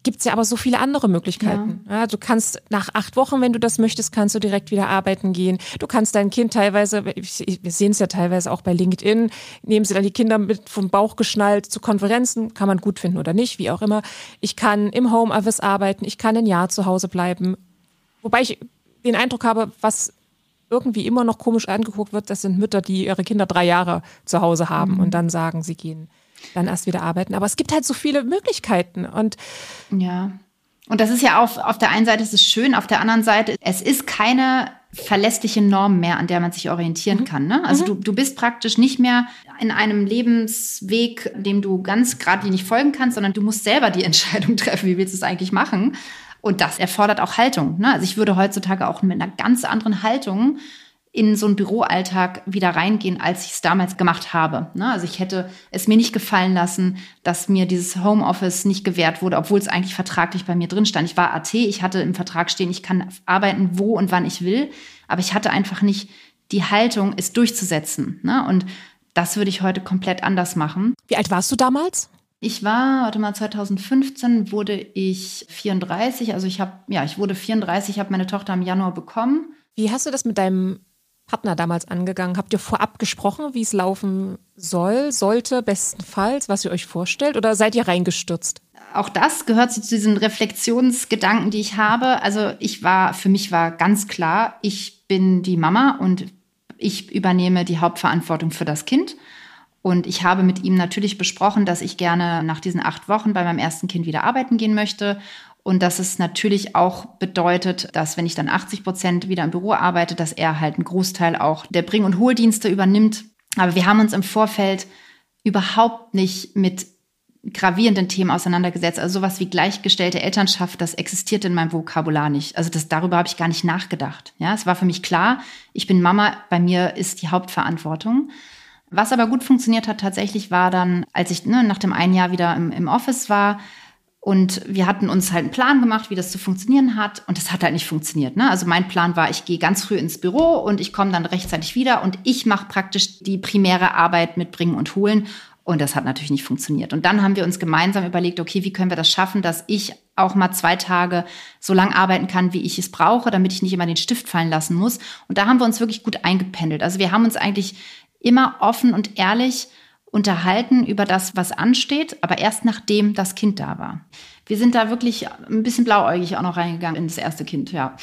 gibt es ja aber so viele andere Möglichkeiten. Ja. ja. du kannst nach acht Wochen, wenn du das möchtest, kannst du direkt wieder arbeiten gehen. Du kannst dein Kind teilweise, wir sehen es ja teilweise auch bei LinkedIn, nehmen sie dann die Kinder mit vom Bauch geschnallt zu Konferenzen, kann man gut finden oder nicht, wie auch immer. Ich kann im Homeoffice arbeiten, ich kann ein Jahr zu Hause bleiben. Wobei ich den Eindruck habe, was irgendwie immer noch komisch angeguckt wird, das sind Mütter, die ihre Kinder drei Jahre zu Hause haben mhm. und dann sagen, sie gehen dann erst wieder arbeiten. Aber es gibt halt so viele Möglichkeiten und ja. Und das ist ja auf, auf der einen Seite ist es schön, auf der anderen Seite, es ist keine verlässliche Norm mehr, an der man sich orientieren mhm. kann. Ne? Also mhm. du, du bist praktisch nicht mehr in einem Lebensweg, dem du ganz gerade nicht folgen kannst, sondern du musst selber die Entscheidung treffen, wie willst du es eigentlich machen. Und das erfordert auch Haltung. Ne? Also ich würde heutzutage auch mit einer ganz anderen Haltung in so einen Büroalltag wieder reingehen, als ich es damals gemacht habe. Ne? Also ich hätte es mir nicht gefallen lassen, dass mir dieses Homeoffice nicht gewährt wurde, obwohl es eigentlich vertraglich bei mir drin stand. Ich war AT, ich hatte im Vertrag stehen, ich kann arbeiten, wo und wann ich will, aber ich hatte einfach nicht die Haltung, es durchzusetzen. Ne? Und das würde ich heute komplett anders machen. Wie alt warst du damals? Ich war, warte mal, 2015 wurde ich 34, also ich habe, ja, ich wurde 34, habe meine Tochter im Januar bekommen. Wie hast du das mit deinem Partner damals angegangen? Habt ihr vorab gesprochen, wie es laufen soll, sollte, bestenfalls, was ihr euch vorstellt, oder seid ihr reingestürzt? Auch das gehört zu diesen Reflexionsgedanken, die ich habe. Also ich war, für mich war ganz klar, ich bin die Mama und ich übernehme die Hauptverantwortung für das Kind. Und ich habe mit ihm natürlich besprochen, dass ich gerne nach diesen acht Wochen bei meinem ersten Kind wieder arbeiten gehen möchte und dass es natürlich auch bedeutet, dass wenn ich dann 80 Prozent wieder im Büro arbeite, dass er halt einen Großteil auch der Bring- und Hohldienste übernimmt. Aber wir haben uns im Vorfeld überhaupt nicht mit gravierenden Themen auseinandergesetzt. Also sowas wie gleichgestellte Elternschaft, das existiert in meinem Vokabular nicht. Also das, darüber habe ich gar nicht nachgedacht. Ja, es war für mich klar, ich bin Mama, bei mir ist die Hauptverantwortung. Was aber gut funktioniert hat tatsächlich war dann, als ich ne, nach dem einen Jahr wieder im, im Office war, und wir hatten uns halt einen Plan gemacht, wie das zu funktionieren hat. Und das hat halt nicht funktioniert. Ne? Also mein Plan war, ich gehe ganz früh ins Büro und ich komme dann rechtzeitig wieder und ich mache praktisch die primäre Arbeit mitbringen und holen. Und das hat natürlich nicht funktioniert. Und dann haben wir uns gemeinsam überlegt, okay, wie können wir das schaffen, dass ich auch mal zwei Tage so lang arbeiten kann, wie ich es brauche, damit ich nicht immer den Stift fallen lassen muss. Und da haben wir uns wirklich gut eingependelt. Also wir haben uns eigentlich immer offen und ehrlich unterhalten über das, was ansteht, aber erst nachdem das Kind da war. Wir sind da wirklich ein bisschen blauäugig auch noch reingegangen in das erste Kind, ja.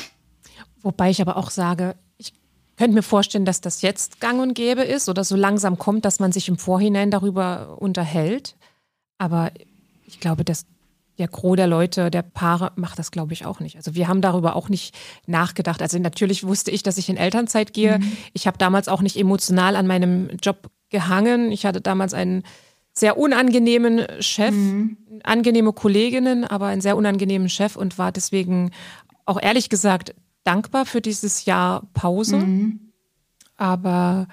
Wobei ich aber auch sage, ich könnte mir vorstellen, dass das jetzt gang und gäbe ist oder so langsam kommt, dass man sich im Vorhinein darüber unterhält. Aber ich glaube, dass der Gros der Leute, der Paare macht das, glaube ich, auch nicht. Also wir haben darüber auch nicht nachgedacht. Also natürlich wusste ich, dass ich in Elternzeit gehe. Mhm. Ich habe damals auch nicht emotional an meinem Job gehangen. Ich hatte damals einen sehr unangenehmen Chef, mhm. angenehme Kolleginnen, aber einen sehr unangenehmen Chef und war deswegen auch ehrlich gesagt dankbar für dieses Jahr Pause. Mhm. Aber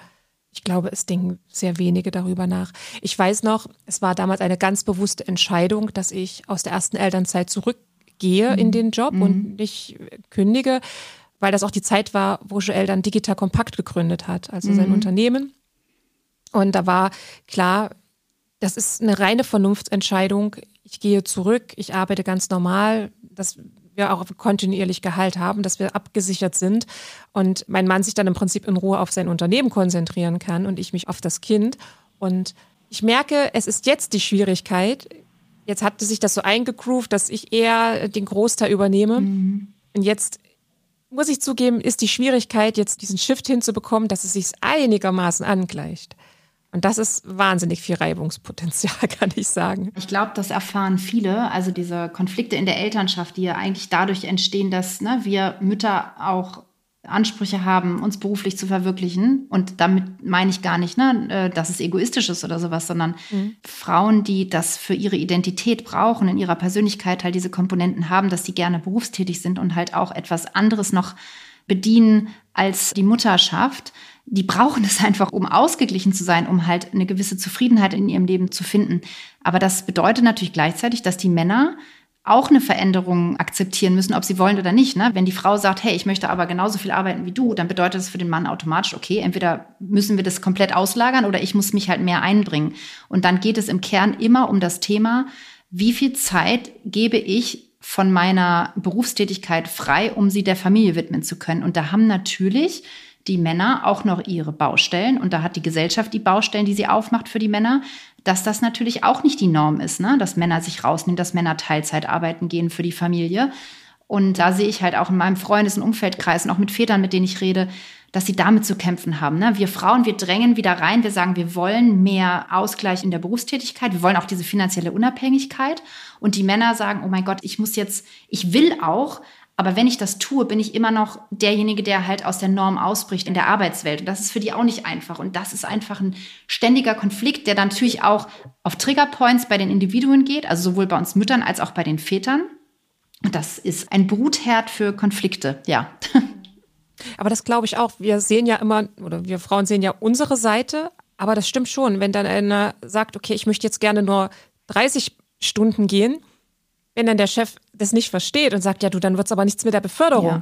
ich glaube, es denken sehr wenige darüber nach. Ich weiß noch, es war damals eine ganz bewusste Entscheidung, dass ich aus der ersten Elternzeit zurückgehe mhm. in den Job mhm. und nicht kündige, weil das auch die Zeit war, wo Joel dann Digital Kompakt gegründet hat, also sein mhm. Unternehmen. Und da war klar, das ist eine reine Vernunftsentscheidung. Ich gehe zurück, ich arbeite ganz normal, dass wir auch kontinuierlich Gehalt haben, dass wir abgesichert sind und mein Mann sich dann im Prinzip in Ruhe auf sein Unternehmen konzentrieren kann und ich mich auf das Kind. Und ich merke, es ist jetzt die Schwierigkeit, jetzt hatte sich das so eingegroovt, dass ich eher den Großteil übernehme. Mhm. Und jetzt muss ich zugeben, ist die Schwierigkeit, jetzt diesen Shift hinzubekommen, dass es sich einigermaßen angleicht. Und das ist wahnsinnig viel Reibungspotenzial, kann ich sagen. Ich glaube, das erfahren viele. Also diese Konflikte in der Elternschaft, die ja eigentlich dadurch entstehen, dass ne, wir Mütter auch Ansprüche haben, uns beruflich zu verwirklichen. Und damit meine ich gar nicht, ne, äh, dass es egoistisch ist oder sowas, sondern mhm. Frauen, die das für ihre Identität brauchen, in ihrer Persönlichkeit halt diese Komponenten haben, dass sie gerne berufstätig sind und halt auch etwas anderes noch bedienen als die Mutterschaft. Die brauchen es einfach, um ausgeglichen zu sein, um halt eine gewisse Zufriedenheit in ihrem Leben zu finden. Aber das bedeutet natürlich gleichzeitig, dass die Männer auch eine Veränderung akzeptieren müssen, ob sie wollen oder nicht. Ne? Wenn die Frau sagt, hey, ich möchte aber genauso viel arbeiten wie du, dann bedeutet das für den Mann automatisch, okay, entweder müssen wir das komplett auslagern oder ich muss mich halt mehr einbringen. Und dann geht es im Kern immer um das Thema, wie viel Zeit gebe ich von meiner Berufstätigkeit frei, um sie der Familie widmen zu können. Und da haben natürlich die Männer auch noch ihre Baustellen und da hat die Gesellschaft die Baustellen, die sie aufmacht für die Männer dass das natürlich auch nicht die Norm ist, ne? dass Männer sich rausnehmen, dass Männer Teilzeit arbeiten gehen für die Familie. Und da sehe ich halt auch in meinem Freundes- und Umfeldkreis und auch mit Vätern, mit denen ich rede, dass sie damit zu kämpfen haben. Ne? Wir Frauen, wir drängen wieder rein, wir sagen, wir wollen mehr Ausgleich in der Berufstätigkeit, wir wollen auch diese finanzielle Unabhängigkeit. Und die Männer sagen, oh mein Gott, ich muss jetzt, ich will auch, aber wenn ich das tue, bin ich immer noch derjenige, der halt aus der Norm ausbricht in der Arbeitswelt. Und das ist für die auch nicht einfach. Und das ist einfach ein ständiger Konflikt, der dann natürlich auch auf Triggerpoints bei den Individuen geht, also sowohl bei uns Müttern als auch bei den Vätern. Und das ist ein Brutherd für Konflikte, ja. Aber das glaube ich auch. Wir sehen ja immer, oder wir Frauen sehen ja unsere Seite, aber das stimmt schon. Wenn dann einer sagt, okay, ich möchte jetzt gerne nur 30 Stunden gehen, wenn dann der Chef das nicht versteht und sagt, ja, du, dann wird's aber nichts mit der Beförderung. Ja.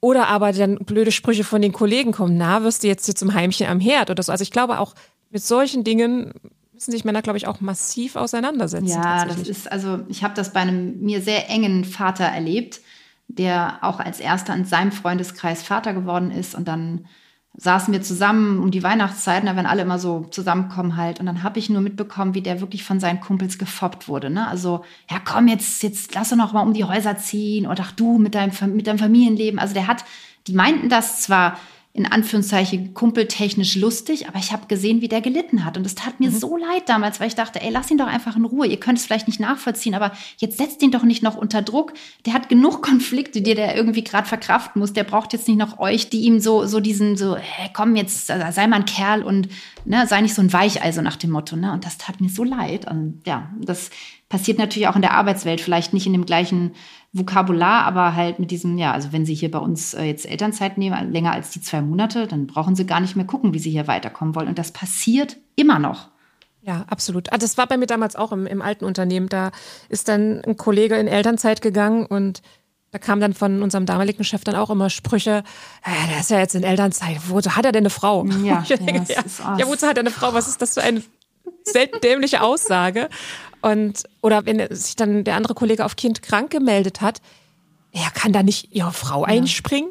Oder aber dann blöde Sprüche von den Kollegen kommen, na, wirst du jetzt hier zum Heimchen am Herd oder so. Also ich glaube auch mit solchen Dingen müssen sich Männer, glaube ich, auch massiv auseinandersetzen. Ja, das ist, also ich habe das bei einem mir sehr engen Vater erlebt, der auch als erster in seinem Freundeskreis Vater geworden ist und dann saßen wir zusammen um die Weihnachtszeit, da werden alle immer so zusammenkommen halt. Und dann habe ich nur mitbekommen, wie der wirklich von seinen Kumpels gefoppt wurde. Ne? Also, ja komm, jetzt, jetzt lass doch noch mal um die Häuser ziehen. Oder ach du mit deinem, mit deinem Familienleben. Also der hat, die meinten das zwar in Anführungszeichen kumpeltechnisch lustig, aber ich habe gesehen, wie der gelitten hat. Und es tat mir mhm. so leid damals, weil ich dachte, ey, lass ihn doch einfach in Ruhe. Ihr könnt es vielleicht nicht nachvollziehen, aber jetzt setzt ihn doch nicht noch unter Druck. Der hat genug Konflikte, die der irgendwie gerade verkraften muss. Der braucht jetzt nicht noch euch, die ihm so, so diesen, so, hey, komm jetzt, sei mal ein Kerl und ne, sei nicht so ein Weichei, so nach dem Motto. Ne? Und das tat mir so leid. Und ja, das passiert natürlich auch in der Arbeitswelt, vielleicht nicht in dem gleichen Vokabular, aber halt mit diesem, ja, also wenn Sie hier bei uns äh, jetzt Elternzeit nehmen, länger als die zwei Monate, dann brauchen Sie gar nicht mehr gucken, wie Sie hier weiterkommen wollen. Und das passiert immer noch. Ja, absolut. Ah, das war bei mir damals auch im, im alten Unternehmen. Da ist dann ein Kollege in Elternzeit gegangen und da kam dann von unserem damaligen Chef dann auch immer Sprüche, ja, der ist ja jetzt in Elternzeit, wozu hat er denn eine Frau? Ja, denke, ja, ja, wozu hat er eine Frau? Was ist das für eine selten dämliche Aussage? Und, oder wenn sich dann der andere Kollege auf Kind krank gemeldet hat, er kann da nicht ihre Frau einspringen?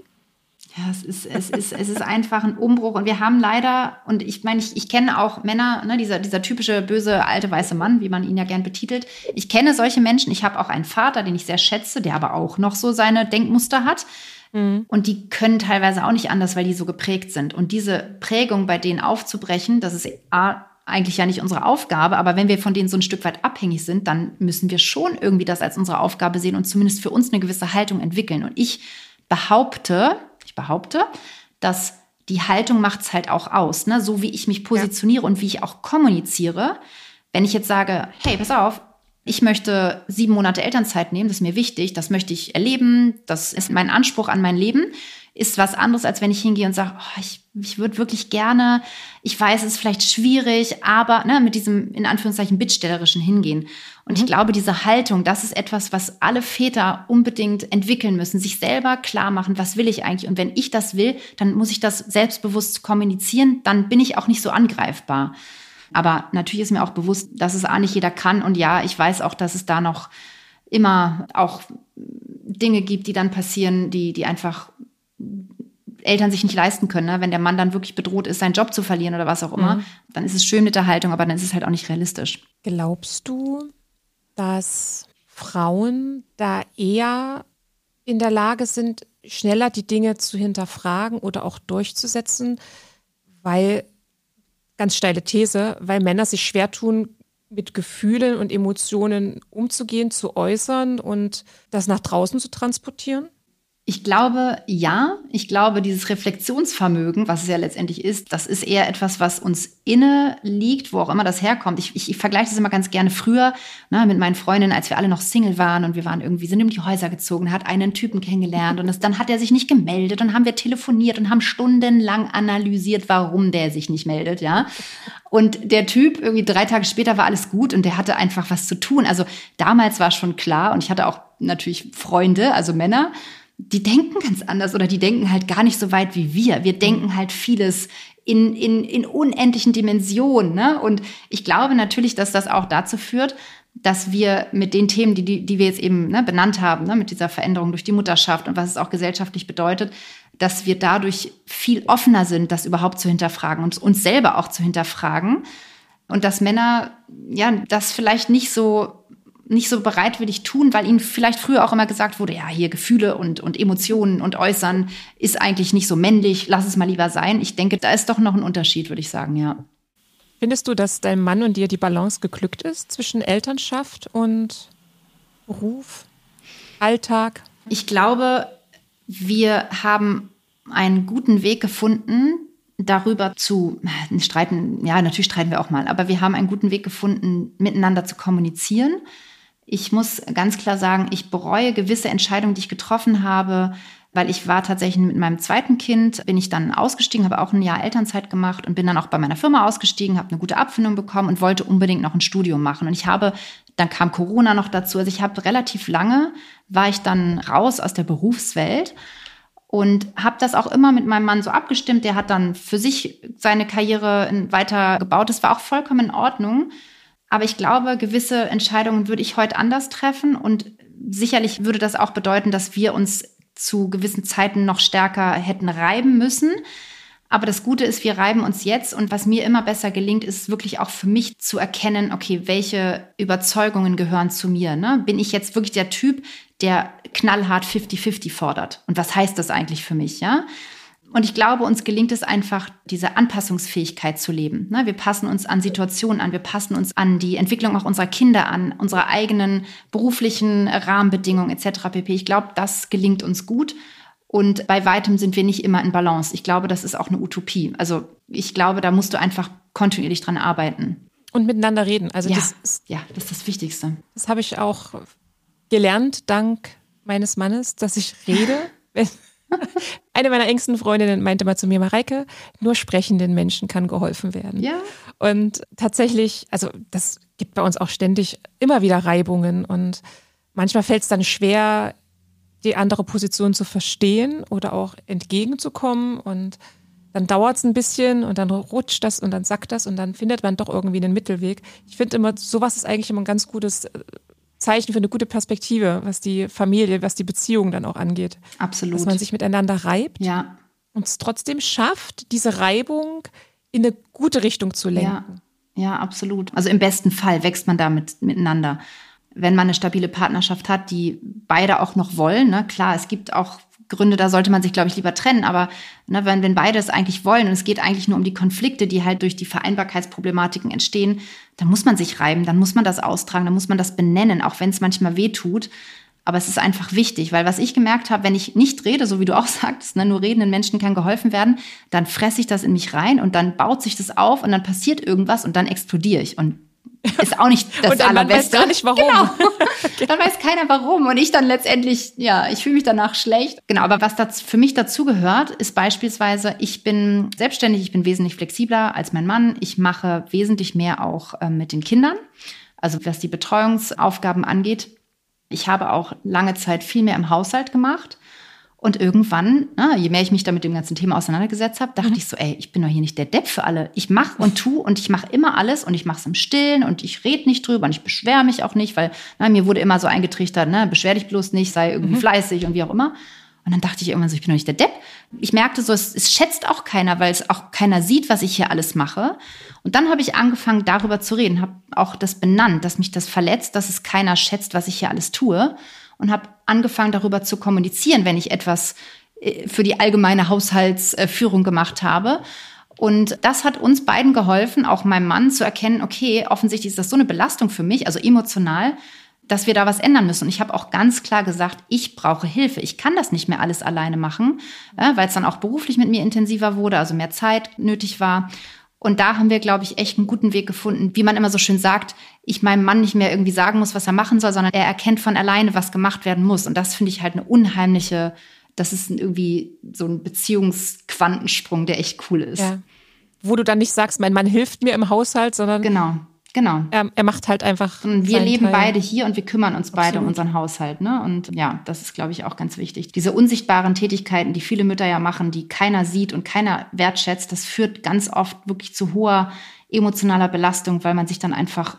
Ja, es ist, es, ist, es ist einfach ein Umbruch. Und wir haben leider, und ich meine, ich, ich kenne auch Männer, ne, dieser, dieser typische böse alte weiße Mann, wie man ihn ja gern betitelt. Ich kenne solche Menschen. Ich habe auch einen Vater, den ich sehr schätze, der aber auch noch so seine Denkmuster hat. Mhm. Und die können teilweise auch nicht anders, weil die so geprägt sind. Und diese Prägung bei denen aufzubrechen, das ist A, eigentlich ja nicht unsere Aufgabe, aber wenn wir von denen so ein Stück weit abhängig sind, dann müssen wir schon irgendwie das als unsere Aufgabe sehen und zumindest für uns eine gewisse Haltung entwickeln. Und ich behaupte, ich behaupte, dass die Haltung macht es halt auch aus, ne? so wie ich mich positioniere ja. und wie ich auch kommuniziere. Wenn ich jetzt sage, hey, pass auf, ich möchte sieben Monate Elternzeit nehmen, das ist mir wichtig, das möchte ich erleben, das ist mein Anspruch an mein Leben, ist was anderes, als wenn ich hingehe und sage, oh, ich, ich würde wirklich gerne, ich weiß, es ist vielleicht schwierig, aber ne, mit diesem in Anführungszeichen bittstellerischen Hingehen. Und mhm. ich glaube, diese Haltung, das ist etwas, was alle Väter unbedingt entwickeln müssen, sich selber klar machen, was will ich eigentlich? Und wenn ich das will, dann muss ich das selbstbewusst kommunizieren, dann bin ich auch nicht so angreifbar. Aber natürlich ist mir auch bewusst, dass es A nicht jeder kann. Und ja, ich weiß auch, dass es da noch immer auch Dinge gibt, die dann passieren, die, die einfach Eltern sich nicht leisten können. Ne? Wenn der Mann dann wirklich bedroht ist, seinen Job zu verlieren oder was auch immer, mhm. dann ist es schön mit der Haltung, aber dann ist es halt auch nicht realistisch. Glaubst du, dass Frauen da eher in der Lage sind, schneller die Dinge zu hinterfragen oder auch durchzusetzen, weil ganz steile These, weil Männer sich schwer tun, mit Gefühlen und Emotionen umzugehen, zu äußern und das nach draußen zu transportieren? Ich glaube, ja. Ich glaube, dieses Reflexionsvermögen, was es ja letztendlich ist, das ist eher etwas, was uns inne liegt, wo auch immer das herkommt. Ich, ich, ich vergleiche das immer ganz gerne früher ne, mit meinen Freundinnen, als wir alle noch Single waren und wir waren irgendwie, sind um die Häuser gezogen, hat einen Typen kennengelernt und das, dann hat er sich nicht gemeldet und haben wir telefoniert und haben stundenlang analysiert, warum der sich nicht meldet, ja. Und der Typ, irgendwie drei Tage später war alles gut und der hatte einfach was zu tun. Also damals war schon klar und ich hatte auch natürlich Freunde, also Männer, die denken ganz anders oder die denken halt gar nicht so weit wie wir. Wir denken halt vieles in, in, in unendlichen Dimensionen. Ne? Und ich glaube natürlich, dass das auch dazu führt, dass wir mit den Themen, die, die, die wir jetzt eben ne, benannt haben, ne, mit dieser Veränderung durch die Mutterschaft und was es auch gesellschaftlich bedeutet, dass wir dadurch viel offener sind, das überhaupt zu hinterfragen und uns selber auch zu hinterfragen. Und dass Männer ja das vielleicht nicht so nicht so bereitwillig tun, weil ihnen vielleicht früher auch immer gesagt wurde, ja, hier Gefühle und, und Emotionen und Äußern ist eigentlich nicht so männlich, lass es mal lieber sein. Ich denke, da ist doch noch ein Unterschied, würde ich sagen, ja. Findest du, dass deinem Mann und dir die Balance geglückt ist zwischen Elternschaft und Beruf, Alltag? Ich glaube, wir haben einen guten Weg gefunden, darüber zu streiten. Ja, natürlich streiten wir auch mal, aber wir haben einen guten Weg gefunden, miteinander zu kommunizieren ich muss ganz klar sagen, ich bereue gewisse Entscheidungen, die ich getroffen habe, weil ich war tatsächlich mit meinem zweiten Kind, bin ich dann ausgestiegen, habe auch ein Jahr Elternzeit gemacht und bin dann auch bei meiner Firma ausgestiegen, habe eine gute Abfindung bekommen und wollte unbedingt noch ein Studium machen. Und ich habe, dann kam Corona noch dazu, also ich habe relativ lange, war ich dann raus aus der Berufswelt und habe das auch immer mit meinem Mann so abgestimmt. Der hat dann für sich seine Karriere weiter gebaut. Das war auch vollkommen in Ordnung. Aber ich glaube, gewisse Entscheidungen würde ich heute anders treffen und sicherlich würde das auch bedeuten, dass wir uns zu gewissen Zeiten noch stärker hätten reiben müssen. Aber das Gute ist, wir reiben uns jetzt und was mir immer besser gelingt, ist wirklich auch für mich zu erkennen, okay, welche Überzeugungen gehören zu mir. Ne? Bin ich jetzt wirklich der Typ, der knallhart 50-50 fordert? Und was heißt das eigentlich für mich? Ja? Und ich glaube, uns gelingt es einfach, diese Anpassungsfähigkeit zu leben. Ne, wir passen uns an Situationen an, wir passen uns an die Entwicklung auch unserer Kinder an, unsere eigenen beruflichen Rahmenbedingungen etc. pp. Ich glaube, das gelingt uns gut. Und bei weitem sind wir nicht immer in Balance. Ich glaube, das ist auch eine Utopie. Also ich glaube, da musst du einfach kontinuierlich dran arbeiten. Und miteinander reden. Also ja, das ist, ja, das ist das Wichtigste. Das habe ich auch gelernt, dank meines Mannes, dass ich rede. Eine meiner engsten Freundinnen meinte mal zu mir, Mareike, nur sprechenden Menschen kann geholfen werden. Ja. Und tatsächlich, also das gibt bei uns auch ständig immer wieder Reibungen und manchmal fällt es dann schwer, die andere Position zu verstehen oder auch entgegenzukommen und dann dauert es ein bisschen und dann rutscht das und dann sackt das und dann findet man doch irgendwie einen Mittelweg. Ich finde immer, sowas ist eigentlich immer ein ganz gutes äh, Zeichen für eine gute Perspektive, was die Familie, was die Beziehung dann auch angeht. Absolut. Dass man sich miteinander reibt ja. und es trotzdem schafft, diese Reibung in eine gute Richtung zu lenken. Ja, ja absolut. Also im besten Fall wächst man damit miteinander. Wenn man eine stabile Partnerschaft hat, die beide auch noch wollen, ne? klar, es gibt auch Gründe, da sollte man sich, glaube ich, lieber trennen. Aber ne, wenn, wenn beide es eigentlich wollen und es geht eigentlich nur um die Konflikte, die halt durch die Vereinbarkeitsproblematiken entstehen, dann muss man sich reiben, dann muss man das austragen, dann muss man das benennen, auch wenn es manchmal weh tut. Aber es ist einfach wichtig, weil was ich gemerkt habe, wenn ich nicht rede, so wie du auch sagst, ne, nur redenden Menschen kann geholfen werden, dann fresse ich das in mich rein und dann baut sich das auf und dann passiert irgendwas und dann explodiere ich. Und ist auch nicht das und allerbeste. Man weiß gar nicht warum. Genau. Dann weiß keiner warum und ich dann letztendlich, ja, ich fühle mich danach schlecht. Genau, aber was das für mich dazu gehört, ist beispielsweise, ich bin selbstständig, ich bin wesentlich flexibler als mein Mann. Ich mache wesentlich mehr auch äh, mit den Kindern, also was die Betreuungsaufgaben angeht. Ich habe auch lange Zeit viel mehr im Haushalt gemacht. Und irgendwann, na, je mehr ich mich da mit dem ganzen Thema auseinandergesetzt habe, dachte mhm. ich so, ey, ich bin doch hier nicht der Depp für alle. Ich mache und tu und ich mache immer alles und ich mache es im Stillen und ich rede nicht drüber und ich beschwere mich auch nicht, weil na, mir wurde immer so eingetrichtert, ne, beschwer dich bloß nicht, sei irgendwie mhm. fleißig und wie auch immer. Und dann dachte ich irgendwann so, ich bin doch nicht der Depp. Ich merkte so, es, es schätzt auch keiner, weil es auch keiner sieht, was ich hier alles mache. Und dann habe ich angefangen, darüber zu reden, habe auch das benannt, dass mich das verletzt, dass es keiner schätzt, was ich hier alles tue und habe angefangen darüber zu kommunizieren, wenn ich etwas äh, für die allgemeine Haushaltsführung gemacht habe. Und das hat uns beiden geholfen, auch meinem Mann zu erkennen, okay, offensichtlich ist das so eine Belastung für mich, also emotional, dass wir da was ändern müssen. Und ich habe auch ganz klar gesagt, ich brauche Hilfe. Ich kann das nicht mehr alles alleine machen, äh, weil es dann auch beruflich mit mir intensiver wurde, also mehr Zeit nötig war. Und da haben wir, glaube ich, echt einen guten Weg gefunden, wie man immer so schön sagt, ich meinem Mann nicht mehr irgendwie sagen muss, was er machen soll, sondern er erkennt von alleine, was gemacht werden muss. Und das finde ich halt eine unheimliche, das ist irgendwie so ein Beziehungsquantensprung, der echt cool ist. Ja. Wo du dann nicht sagst, mein Mann hilft mir im Haushalt, sondern genau. Genau. Er, er macht halt einfach. Und wir leben Teil. beide hier und wir kümmern uns beide Absolut. um unseren Haushalt. Ne? Und ja, das ist, glaube ich, auch ganz wichtig. Diese unsichtbaren Tätigkeiten, die viele Mütter ja machen, die keiner sieht und keiner wertschätzt, das führt ganz oft wirklich zu hoher emotionaler Belastung, weil man sich dann einfach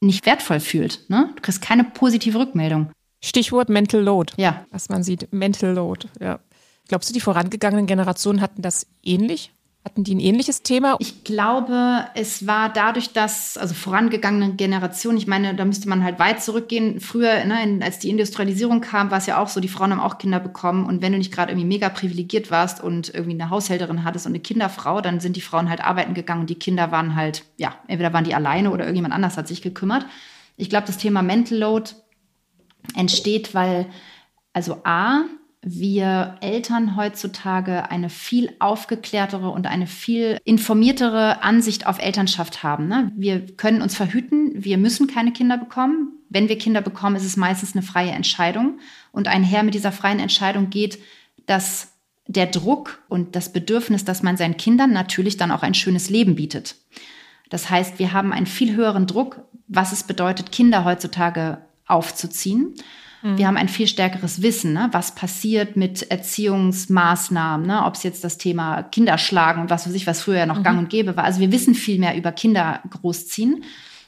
nicht wertvoll fühlt. Ne? Du kriegst keine positive Rückmeldung. Stichwort Mental Load. Ja. Was man sieht. Mental Load, ja. Glaubst du, die vorangegangenen Generationen hatten das ähnlich? Hatten die ein ähnliches Thema? Ich glaube, es war dadurch, dass, also vorangegangene Generationen, ich meine, da müsste man halt weit zurückgehen. Früher, ne, als die Industrialisierung kam, war es ja auch so, die Frauen haben auch Kinder bekommen. Und wenn du nicht gerade irgendwie mega privilegiert warst und irgendwie eine Haushälterin hattest und eine Kinderfrau, dann sind die Frauen halt arbeiten gegangen und die Kinder waren halt, ja, entweder waren die alleine oder irgendjemand anders hat sich gekümmert. Ich glaube, das Thema Mental Load entsteht, weil, also A, wir Eltern heutzutage eine viel aufgeklärtere und eine viel informiertere Ansicht auf Elternschaft haben. Ne? Wir können uns verhüten, wir müssen keine Kinder bekommen. Wenn wir Kinder bekommen, ist es meistens eine freie Entscheidung. Und einher mit dieser freien Entscheidung geht, dass der Druck und das Bedürfnis, dass man seinen Kindern natürlich dann auch ein schönes Leben bietet. Das heißt, wir haben einen viel höheren Druck, was es bedeutet, Kinder heutzutage aufzuziehen. Mhm. Wir haben ein viel stärkeres Wissen, ne? was passiert mit Erziehungsmaßnahmen, ne? ob es jetzt das Thema Kinderschlagen und was weiß ich, was früher ja noch mhm. gang und gäbe war. Also wir wissen viel mehr über Kinder großziehen.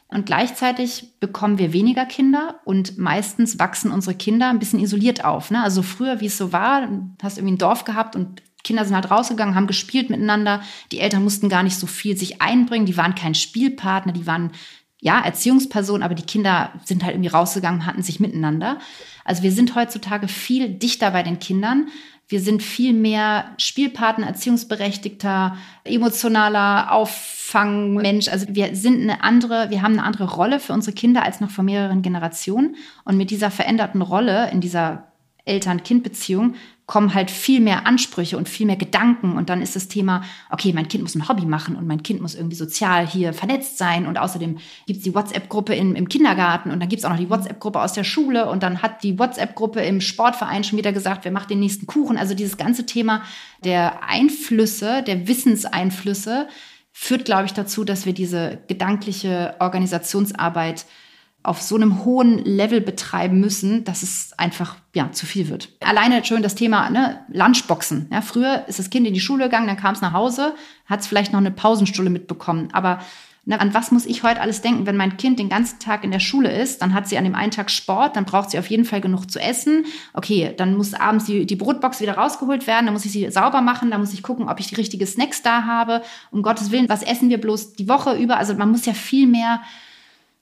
Und gleichzeitig bekommen wir weniger Kinder und meistens wachsen unsere Kinder ein bisschen isoliert auf. Ne? Also früher, wie es so war, hast irgendwie ein Dorf gehabt und Kinder sind halt rausgegangen, haben gespielt miteinander. Die Eltern mussten gar nicht so viel sich einbringen. Die waren kein Spielpartner, die waren ja, Erziehungsperson, aber die Kinder sind halt irgendwie rausgegangen, hatten sich miteinander. Also wir sind heutzutage viel dichter bei den Kindern. Wir sind viel mehr Spielpartner, Erziehungsberechtigter, emotionaler Auffangmensch. Also wir sind eine andere, wir haben eine andere Rolle für unsere Kinder als noch vor mehreren Generationen. Und mit dieser veränderten Rolle in dieser Eltern-Kind-Beziehung kommen halt viel mehr Ansprüche und viel mehr Gedanken. Und dann ist das Thema, okay, mein Kind muss ein Hobby machen und mein Kind muss irgendwie sozial hier vernetzt sein. Und außerdem gibt es die WhatsApp-Gruppe im Kindergarten und dann gibt es auch noch die WhatsApp-Gruppe aus der Schule. Und dann hat die WhatsApp-Gruppe im Sportverein schon wieder gesagt, wer macht den nächsten Kuchen. Also dieses ganze Thema der Einflüsse, der Wissenseinflüsse führt, glaube ich, dazu, dass wir diese gedankliche Organisationsarbeit auf so einem hohen Level betreiben müssen, dass es einfach ja zu viel wird. Alleine schon das Thema ne, Lunchboxen. Ja, früher ist das Kind in die Schule gegangen, dann kam es nach Hause, hat es vielleicht noch eine Pausenstulle mitbekommen. Aber ne, an was muss ich heute alles denken, wenn mein Kind den ganzen Tag in der Schule ist? Dann hat sie an dem einen Tag Sport, dann braucht sie auf jeden Fall genug zu essen. Okay, dann muss abends die, die Brotbox wieder rausgeholt werden, dann muss ich sie sauber machen, dann muss ich gucken, ob ich die richtigen Snacks da habe. Um Gottes Willen, was essen wir bloß die Woche über? Also man muss ja viel mehr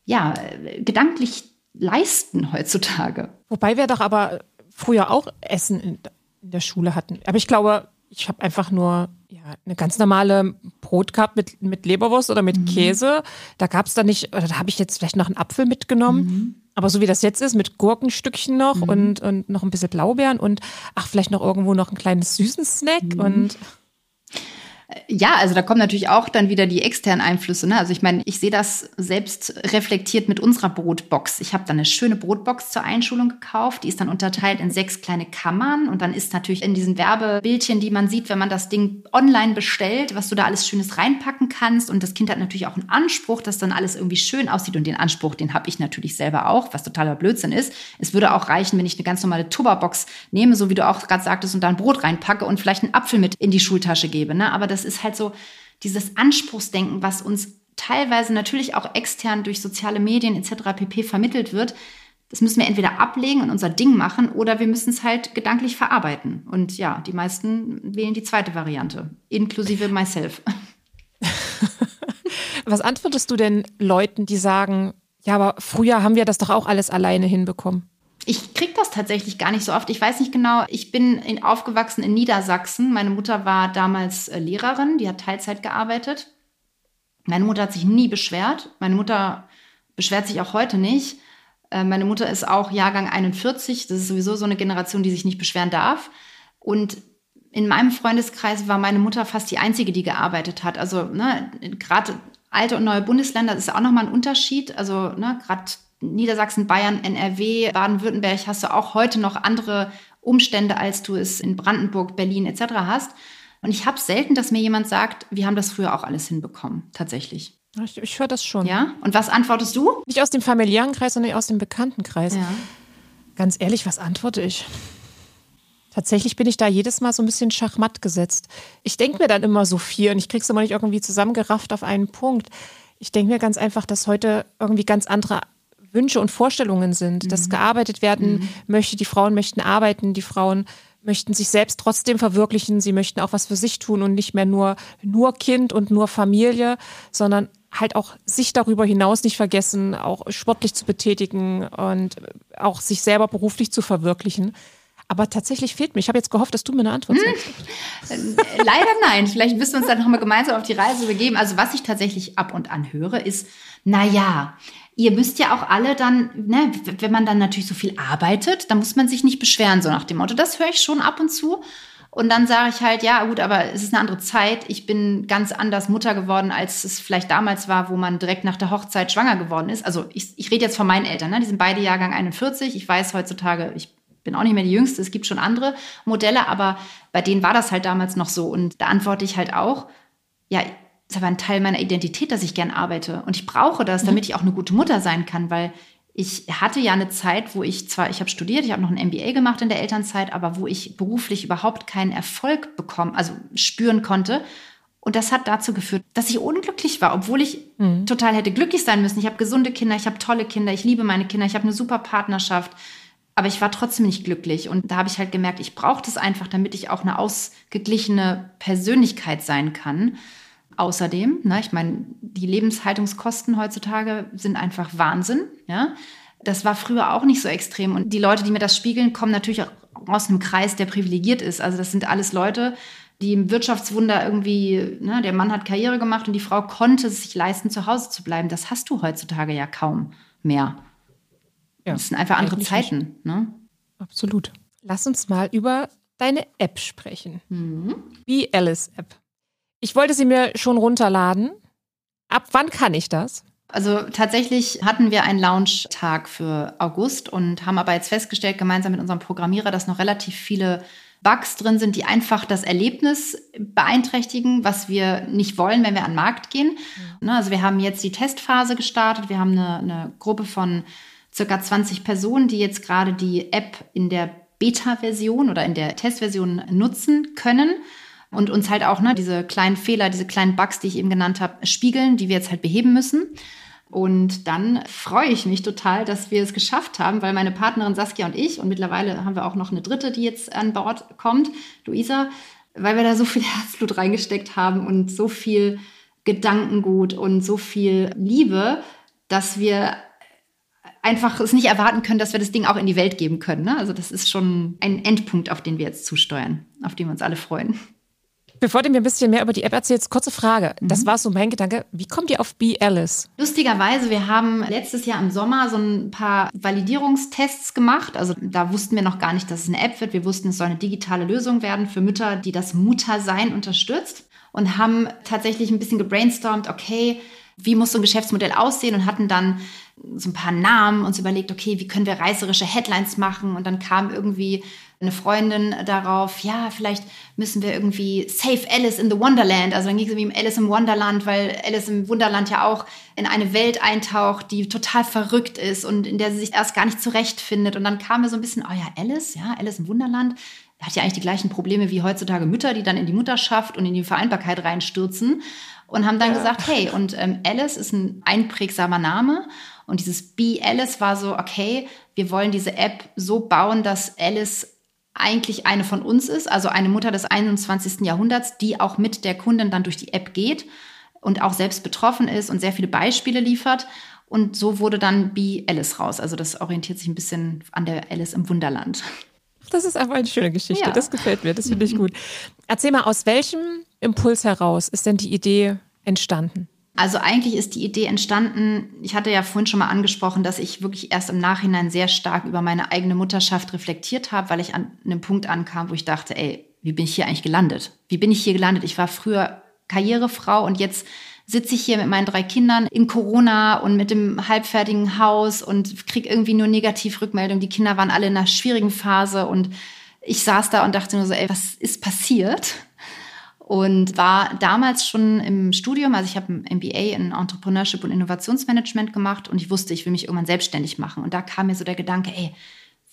ja, gedanklich leisten heutzutage. Wobei wir doch aber früher auch Essen in, der Schule hatten. Aber ich glaube, ich habe einfach nur ja, eine ganz normale Brot gehabt mit, mit Leberwurst oder mit mhm. Käse. Da gab es da nicht, oder da habe ich jetzt vielleicht noch einen Apfel mitgenommen. Mhm. Aber so wie das jetzt ist, mit Gurkenstückchen noch mhm. und, und noch ein bisschen Blaubeeren und ach, vielleicht noch irgendwo noch ein kleines süßen Snack mhm. und ja, also da kommen natürlich auch dann wieder die externen Einflüsse. Ne? Also ich meine, ich sehe das selbst reflektiert mit unserer Brotbox. Ich habe dann eine schöne Brotbox zur Einschulung gekauft. Die ist dann unterteilt in sechs kleine Kammern. Und dann ist natürlich in diesen Werbebildchen, die man sieht, wenn man das Ding online bestellt, was du da alles Schönes reinpacken kannst. Und das Kind hat natürlich auch einen Anspruch, dass dann alles irgendwie schön aussieht. Und den Anspruch, den habe ich natürlich selber auch, was totaler Blödsinn ist. Es würde auch reichen, wenn ich eine ganz normale Tupperbox nehme, so wie du auch gerade sagtest, und da ein Brot reinpacke und vielleicht einen Apfel mit in die Schultasche gebe. Ne? Aber das ist halt so dieses Anspruchsdenken, was uns teilweise natürlich auch extern durch soziale Medien etc. pp. vermittelt wird. Das müssen wir entweder ablegen und unser Ding machen oder wir müssen es halt gedanklich verarbeiten. Und ja, die meisten wählen die zweite Variante, inklusive myself. Was antwortest du denn Leuten, die sagen, ja, aber früher haben wir das doch auch alles alleine hinbekommen? Ich kriege das tatsächlich gar nicht so oft. Ich weiß nicht genau. Ich bin in, aufgewachsen in Niedersachsen. Meine Mutter war damals äh, Lehrerin, die hat Teilzeit gearbeitet. Meine Mutter hat sich nie beschwert. Meine Mutter beschwert sich auch heute nicht. Äh, meine Mutter ist auch Jahrgang 41. Das ist sowieso so eine Generation, die sich nicht beschweren darf. Und in meinem Freundeskreis war meine Mutter fast die einzige, die gearbeitet hat. Also ne, gerade alte und neue Bundesländer das ist auch nochmal ein Unterschied. Also ne, gerade Niedersachsen, Bayern, NRW, Baden-Württemberg hast du auch heute noch andere Umstände, als du es in Brandenburg, Berlin etc. hast. Und ich habe selten, dass mir jemand sagt, wir haben das früher auch alles hinbekommen, tatsächlich. Ich, ich höre das schon. Ja? Und was antwortest du? Nicht aus dem familiären Kreis, sondern aus dem Bekanntenkreis. Ja. Ganz ehrlich, was antworte ich? Tatsächlich bin ich da jedes Mal so ein bisschen schachmatt gesetzt. Ich denke mir dann immer so viel und ich kriege es immer nicht irgendwie zusammengerafft auf einen Punkt. Ich denke mir ganz einfach, dass heute irgendwie ganz andere Wünsche und Vorstellungen sind, mhm. dass gearbeitet werden mhm. möchte. Die Frauen möchten arbeiten, die Frauen möchten sich selbst trotzdem verwirklichen. Sie möchten auch was für sich tun und nicht mehr nur, nur Kind und nur Familie, sondern halt auch sich darüber hinaus nicht vergessen, auch sportlich zu betätigen und auch sich selber beruflich zu verwirklichen. Aber tatsächlich fehlt mir. Ich habe jetzt gehofft, dass du mir eine Antwort sagst. Hm. Leider nein. Vielleicht müssen wir uns dann nochmal gemeinsam auf die Reise begeben. Also was ich tatsächlich ab und an höre, ist, na ja, ihr müsst ja auch alle dann, ne, wenn man dann natürlich so viel arbeitet, dann muss man sich nicht beschweren, so nach dem Motto. Das höre ich schon ab und zu. Und dann sage ich halt, ja gut, aber es ist eine andere Zeit. Ich bin ganz anders Mutter geworden, als es vielleicht damals war, wo man direkt nach der Hochzeit schwanger geworden ist. Also ich, ich rede jetzt von meinen Eltern, ne? die sind beide Jahrgang 41. Ich weiß heutzutage, ich bin auch nicht mehr die Jüngste, es gibt schon andere Modelle, aber bei denen war das halt damals noch so. Und da antworte ich halt auch, ja, ist aber ein Teil meiner Identität, dass ich gern arbeite. Und ich brauche das, mhm. damit ich auch eine gute Mutter sein kann, weil ich hatte ja eine Zeit, wo ich zwar, ich habe studiert, ich habe noch ein MBA gemacht in der Elternzeit, aber wo ich beruflich überhaupt keinen Erfolg bekommen, also spüren konnte. Und das hat dazu geführt, dass ich unglücklich war, obwohl ich mhm. total hätte glücklich sein müssen. Ich habe gesunde Kinder, ich habe tolle Kinder, ich liebe meine Kinder, ich habe eine super Partnerschaft. Aber ich war trotzdem nicht glücklich. Und da habe ich halt gemerkt, ich brauche das einfach, damit ich auch eine ausgeglichene Persönlichkeit sein kann. Außerdem, ne, ich meine, die Lebenshaltungskosten heutzutage sind einfach Wahnsinn. Ja? Das war früher auch nicht so extrem. Und die Leute, die mir das spiegeln, kommen natürlich auch aus einem Kreis, der privilegiert ist. Also das sind alles Leute, die im Wirtschaftswunder irgendwie, ne, der Mann hat Karriere gemacht und die Frau konnte es sich leisten, zu Hause zu bleiben. Das hast du heutzutage ja kaum mehr. Ja, das sind einfach andere Zeiten. Ne? Absolut. Lass uns mal über deine App sprechen. Mhm. Wie Alice App. Ich wollte sie mir schon runterladen. Ab wann kann ich das? Also tatsächlich hatten wir einen Launch-Tag für August und haben aber jetzt festgestellt, gemeinsam mit unserem Programmierer, dass noch relativ viele Bugs drin sind, die einfach das Erlebnis beeinträchtigen, was wir nicht wollen, wenn wir an den Markt gehen. Mhm. Also wir haben jetzt die Testphase gestartet. Wir haben eine, eine Gruppe von circa 20 Personen, die jetzt gerade die App in der Beta-Version oder in der Testversion nutzen können und uns halt auch ne, diese kleinen Fehler, diese kleinen Bugs, die ich eben genannt habe, spiegeln, die wir jetzt halt beheben müssen. Und dann freue ich mich total, dass wir es geschafft haben, weil meine Partnerin Saskia und ich, und mittlerweile haben wir auch noch eine dritte, die jetzt an Bord kommt, Luisa, weil wir da so viel Herzblut reingesteckt haben und so viel Gedankengut und so viel Liebe, dass wir einfach es nicht erwarten können, dass wir das Ding auch in die Welt geben können. Ne? Also das ist schon ein Endpunkt, auf den wir jetzt zusteuern, auf den wir uns alle freuen. Bevor du mir ein bisschen mehr über die App erzählst, kurze Frage. Mhm. Das war so mein Gedanke. Wie kommt ihr auf Be Alice? Lustigerweise, wir haben letztes Jahr im Sommer so ein paar Validierungstests gemacht. Also da wussten wir noch gar nicht, dass es eine App wird. Wir wussten, es soll eine digitale Lösung werden für Mütter, die das Muttersein unterstützt. Und haben tatsächlich ein bisschen gebrainstormt, okay, wie muss so ein Geschäftsmodell aussehen und hatten dann so ein paar Namen uns überlegt, okay, wie können wir reißerische Headlines machen? Und dann kam irgendwie eine Freundin darauf, ja, vielleicht müssen wir irgendwie Save Alice in the Wonderland. Also dann ging es irgendwie um Alice im Wonderland, weil Alice im Wunderland ja auch in eine Welt eintaucht, die total verrückt ist und in der sie sich erst gar nicht zurechtfindet. Und dann kam mir so ein bisschen, oh ja, Alice, ja, Alice im Wunderland hat ja eigentlich die gleichen Probleme wie heutzutage Mütter, die dann in die Mutterschaft und in die Vereinbarkeit reinstürzen und haben dann ja. gesagt, hey, und ähm, Alice ist ein einprägsamer Name und dieses Be Alice war so, okay, wir wollen diese App so bauen, dass Alice eigentlich eine von uns ist, also eine Mutter des 21. Jahrhunderts, die auch mit der Kundin dann durch die App geht und auch selbst betroffen ist und sehr viele Beispiele liefert. Und so wurde dann Be Alice raus. Also das orientiert sich ein bisschen an der Alice im Wunderland. Das ist einfach eine schöne Geschichte. Ja. Das gefällt mir. Das finde ich gut. Erzähl mal, aus welchem Impuls heraus ist denn die Idee entstanden? Also eigentlich ist die Idee entstanden, ich hatte ja vorhin schon mal angesprochen, dass ich wirklich erst im Nachhinein sehr stark über meine eigene Mutterschaft reflektiert habe, weil ich an einem Punkt ankam, wo ich dachte, ey, wie bin ich hier eigentlich gelandet? Wie bin ich hier gelandet? Ich war früher Karrierefrau und jetzt sitze ich hier mit meinen drei Kindern in Corona und mit dem halbfertigen Haus und kriege irgendwie nur Negativrückmeldungen. Die Kinder waren alle in einer schwierigen Phase und ich saß da und dachte nur so, ey, was ist passiert? Und war damals schon im Studium, also ich habe ein MBA in Entrepreneurship und Innovationsmanagement gemacht und ich wusste, ich will mich irgendwann selbstständig machen. Und da kam mir so der Gedanke, ey,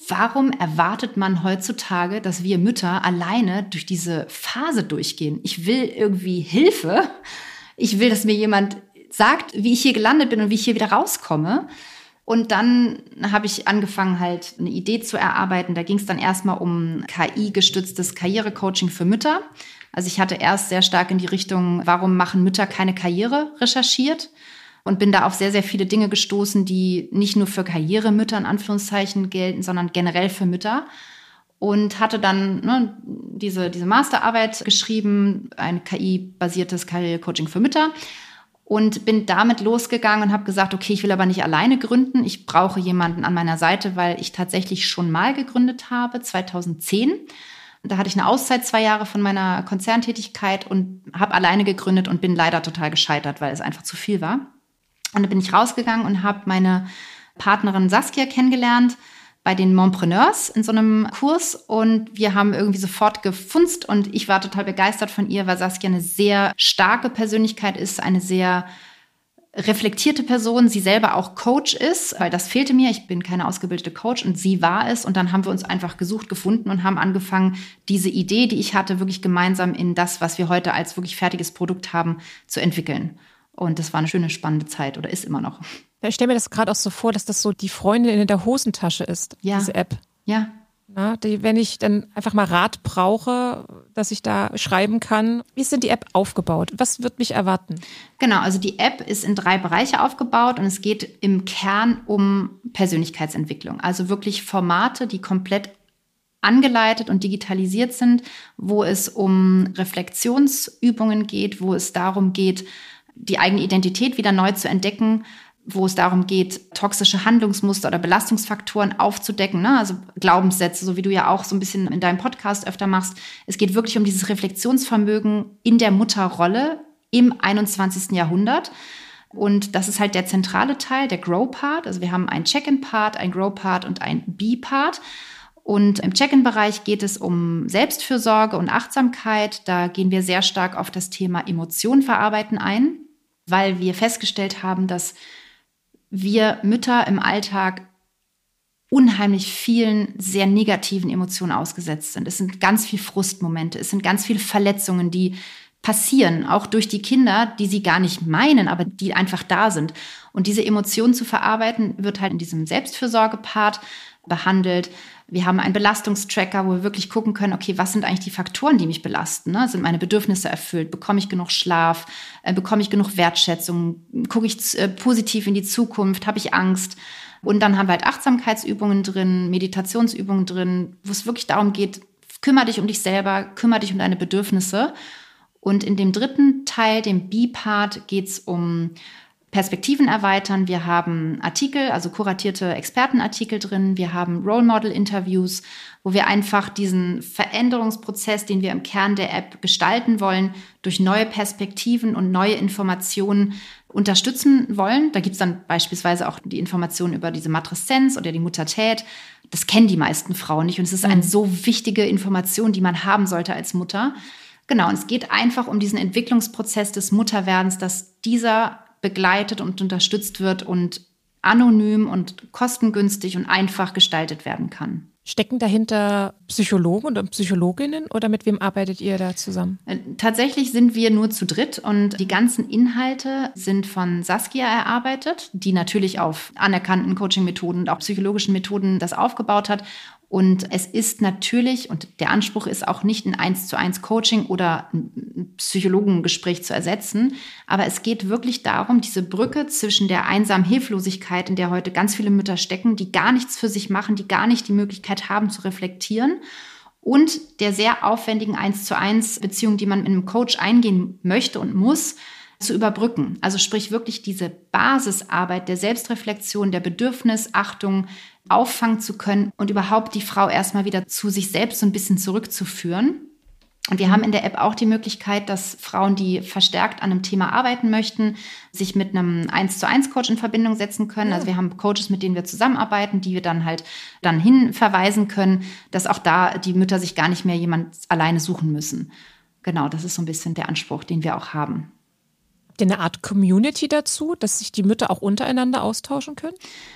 Warum erwartet man heutzutage, dass wir Mütter alleine durch diese Phase durchgehen? Ich will irgendwie Hilfe ich will, dass mir jemand sagt, wie ich hier gelandet bin und wie ich hier wieder rauskomme. Und dann habe ich angefangen, halt eine Idee zu erarbeiten. Da ging es dann erstmal um KI-gestütztes Karrierecoaching für Mütter. Also ich hatte erst sehr stark in die Richtung, warum machen Mütter keine Karriere recherchiert und bin da auf sehr, sehr viele Dinge gestoßen, die nicht nur für Karrieremütter in Anführungszeichen gelten, sondern generell für Mütter und hatte dann ne, diese, diese Masterarbeit geschrieben, ein KI-basiertes Karrierecoaching für Mütter und bin damit losgegangen und habe gesagt, okay, ich will aber nicht alleine gründen, ich brauche jemanden an meiner Seite, weil ich tatsächlich schon mal gegründet habe, 2010. Da hatte ich eine Auszeit zwei Jahre von meiner Konzerntätigkeit und habe alleine gegründet und bin leider total gescheitert, weil es einfach zu viel war. Und dann bin ich rausgegangen und habe meine Partnerin Saskia kennengelernt, bei den Montpreneurs in so einem Kurs und wir haben irgendwie sofort gefunzt und ich war total begeistert von ihr, weil Saskia eine sehr starke Persönlichkeit ist, eine sehr reflektierte Person, sie selber auch Coach ist, weil das fehlte mir. Ich bin keine ausgebildete Coach und sie war es. Und dann haben wir uns einfach gesucht, gefunden und haben angefangen, diese Idee, die ich hatte, wirklich gemeinsam in das, was wir heute als wirklich fertiges Produkt haben, zu entwickeln. Und das war eine schöne, spannende Zeit oder ist immer noch. Ich stelle mir das gerade auch so vor, dass das so die Freundin in der Hosentasche ist, ja. diese App. Ja. Na, die, wenn ich dann einfach mal Rat brauche, dass ich da schreiben kann. Wie ist denn die App aufgebaut? Was wird mich erwarten? Genau, also die App ist in drei Bereiche aufgebaut und es geht im Kern um Persönlichkeitsentwicklung. Also wirklich Formate, die komplett angeleitet und digitalisiert sind, wo es um Reflexionsübungen geht, wo es darum geht, die eigene Identität wieder neu zu entdecken, wo es darum geht, toxische Handlungsmuster oder Belastungsfaktoren aufzudecken, ne? also Glaubenssätze, so wie du ja auch so ein bisschen in deinem Podcast öfter machst. Es geht wirklich um dieses Reflexionsvermögen in der Mutterrolle im 21. Jahrhundert. Und das ist halt der zentrale Teil, der Grow-Part. Also wir haben einen Check-in-Part, einen Grow-Part und einen Be-Part. Und im Check-in-Bereich geht es um Selbstfürsorge und Achtsamkeit. Da gehen wir sehr stark auf das Thema Emotionen verarbeiten ein, weil wir festgestellt haben, dass wir Mütter im Alltag unheimlich vielen sehr negativen Emotionen ausgesetzt sind. Es sind ganz viele Frustmomente, es sind ganz viele Verletzungen, die passieren, auch durch die Kinder, die sie gar nicht meinen, aber die einfach da sind. Und diese Emotionen zu verarbeiten, wird halt in diesem Selbstfürsorge-Part behandelt. Wir haben einen Belastungstracker, wo wir wirklich gucken können, okay, was sind eigentlich die Faktoren, die mich belasten? Ne? Sind meine Bedürfnisse erfüllt? Bekomme ich genug Schlaf? Äh, bekomme ich genug Wertschätzung? Gucke ich äh, positiv in die Zukunft? Habe ich Angst? Und dann haben wir halt Achtsamkeitsübungen drin, Meditationsübungen drin, wo es wirklich darum geht, kümmere dich um dich selber, kümmere dich um deine Bedürfnisse. Und in dem dritten Teil, dem B-Part, geht es um Perspektiven erweitern. Wir haben Artikel, also kuratierte Expertenartikel drin. Wir haben Role Model Interviews, wo wir einfach diesen Veränderungsprozess, den wir im Kern der App gestalten wollen, durch neue Perspektiven und neue Informationen unterstützen wollen. Da gibt's dann beispielsweise auch die Informationen über diese Matreszenz oder die Muttertät. Das kennen die meisten Frauen nicht und es ist eine mhm. so wichtige Information, die man haben sollte als Mutter. Genau, und es geht einfach um diesen Entwicklungsprozess des Mutterwerdens, dass dieser begleitet und unterstützt wird und anonym und kostengünstig und einfach gestaltet werden kann. Stecken dahinter Psychologen und Psychologinnen oder mit wem arbeitet ihr da zusammen? Äh, tatsächlich sind wir nur zu dritt und die ganzen Inhalte sind von Saskia erarbeitet, die natürlich auf anerkannten Coaching-Methoden und auch psychologischen Methoden das aufgebaut hat. Und es ist natürlich, und der Anspruch ist auch nicht ein eins zu eins Coaching oder ein Psychologengespräch zu ersetzen, aber es geht wirklich darum, diese Brücke zwischen der einsamen Hilflosigkeit, in der heute ganz viele Mütter stecken, die gar nichts für sich machen, die gar nicht die Möglichkeit haben zu reflektieren und der sehr aufwendigen eins zu eins Beziehung, die man mit einem Coach eingehen möchte und muss, zu überbrücken. Also sprich wirklich diese Basisarbeit der Selbstreflexion, der Bedürfnisachtung auffangen zu können und überhaupt die Frau erstmal wieder zu sich selbst so ein bisschen zurückzuführen. Und wir haben in der App auch die Möglichkeit, dass Frauen, die verstärkt an einem Thema arbeiten möchten, sich mit einem 1 zu 1 Coach in Verbindung setzen können. Also wir haben Coaches, mit denen wir zusammenarbeiten, die wir dann halt dann hinverweisen können, dass auch da die Mütter sich gar nicht mehr jemand alleine suchen müssen. Genau, das ist so ein bisschen der Anspruch, den wir auch haben ihr eine Art Community dazu, dass sich die Mütter auch untereinander austauschen können?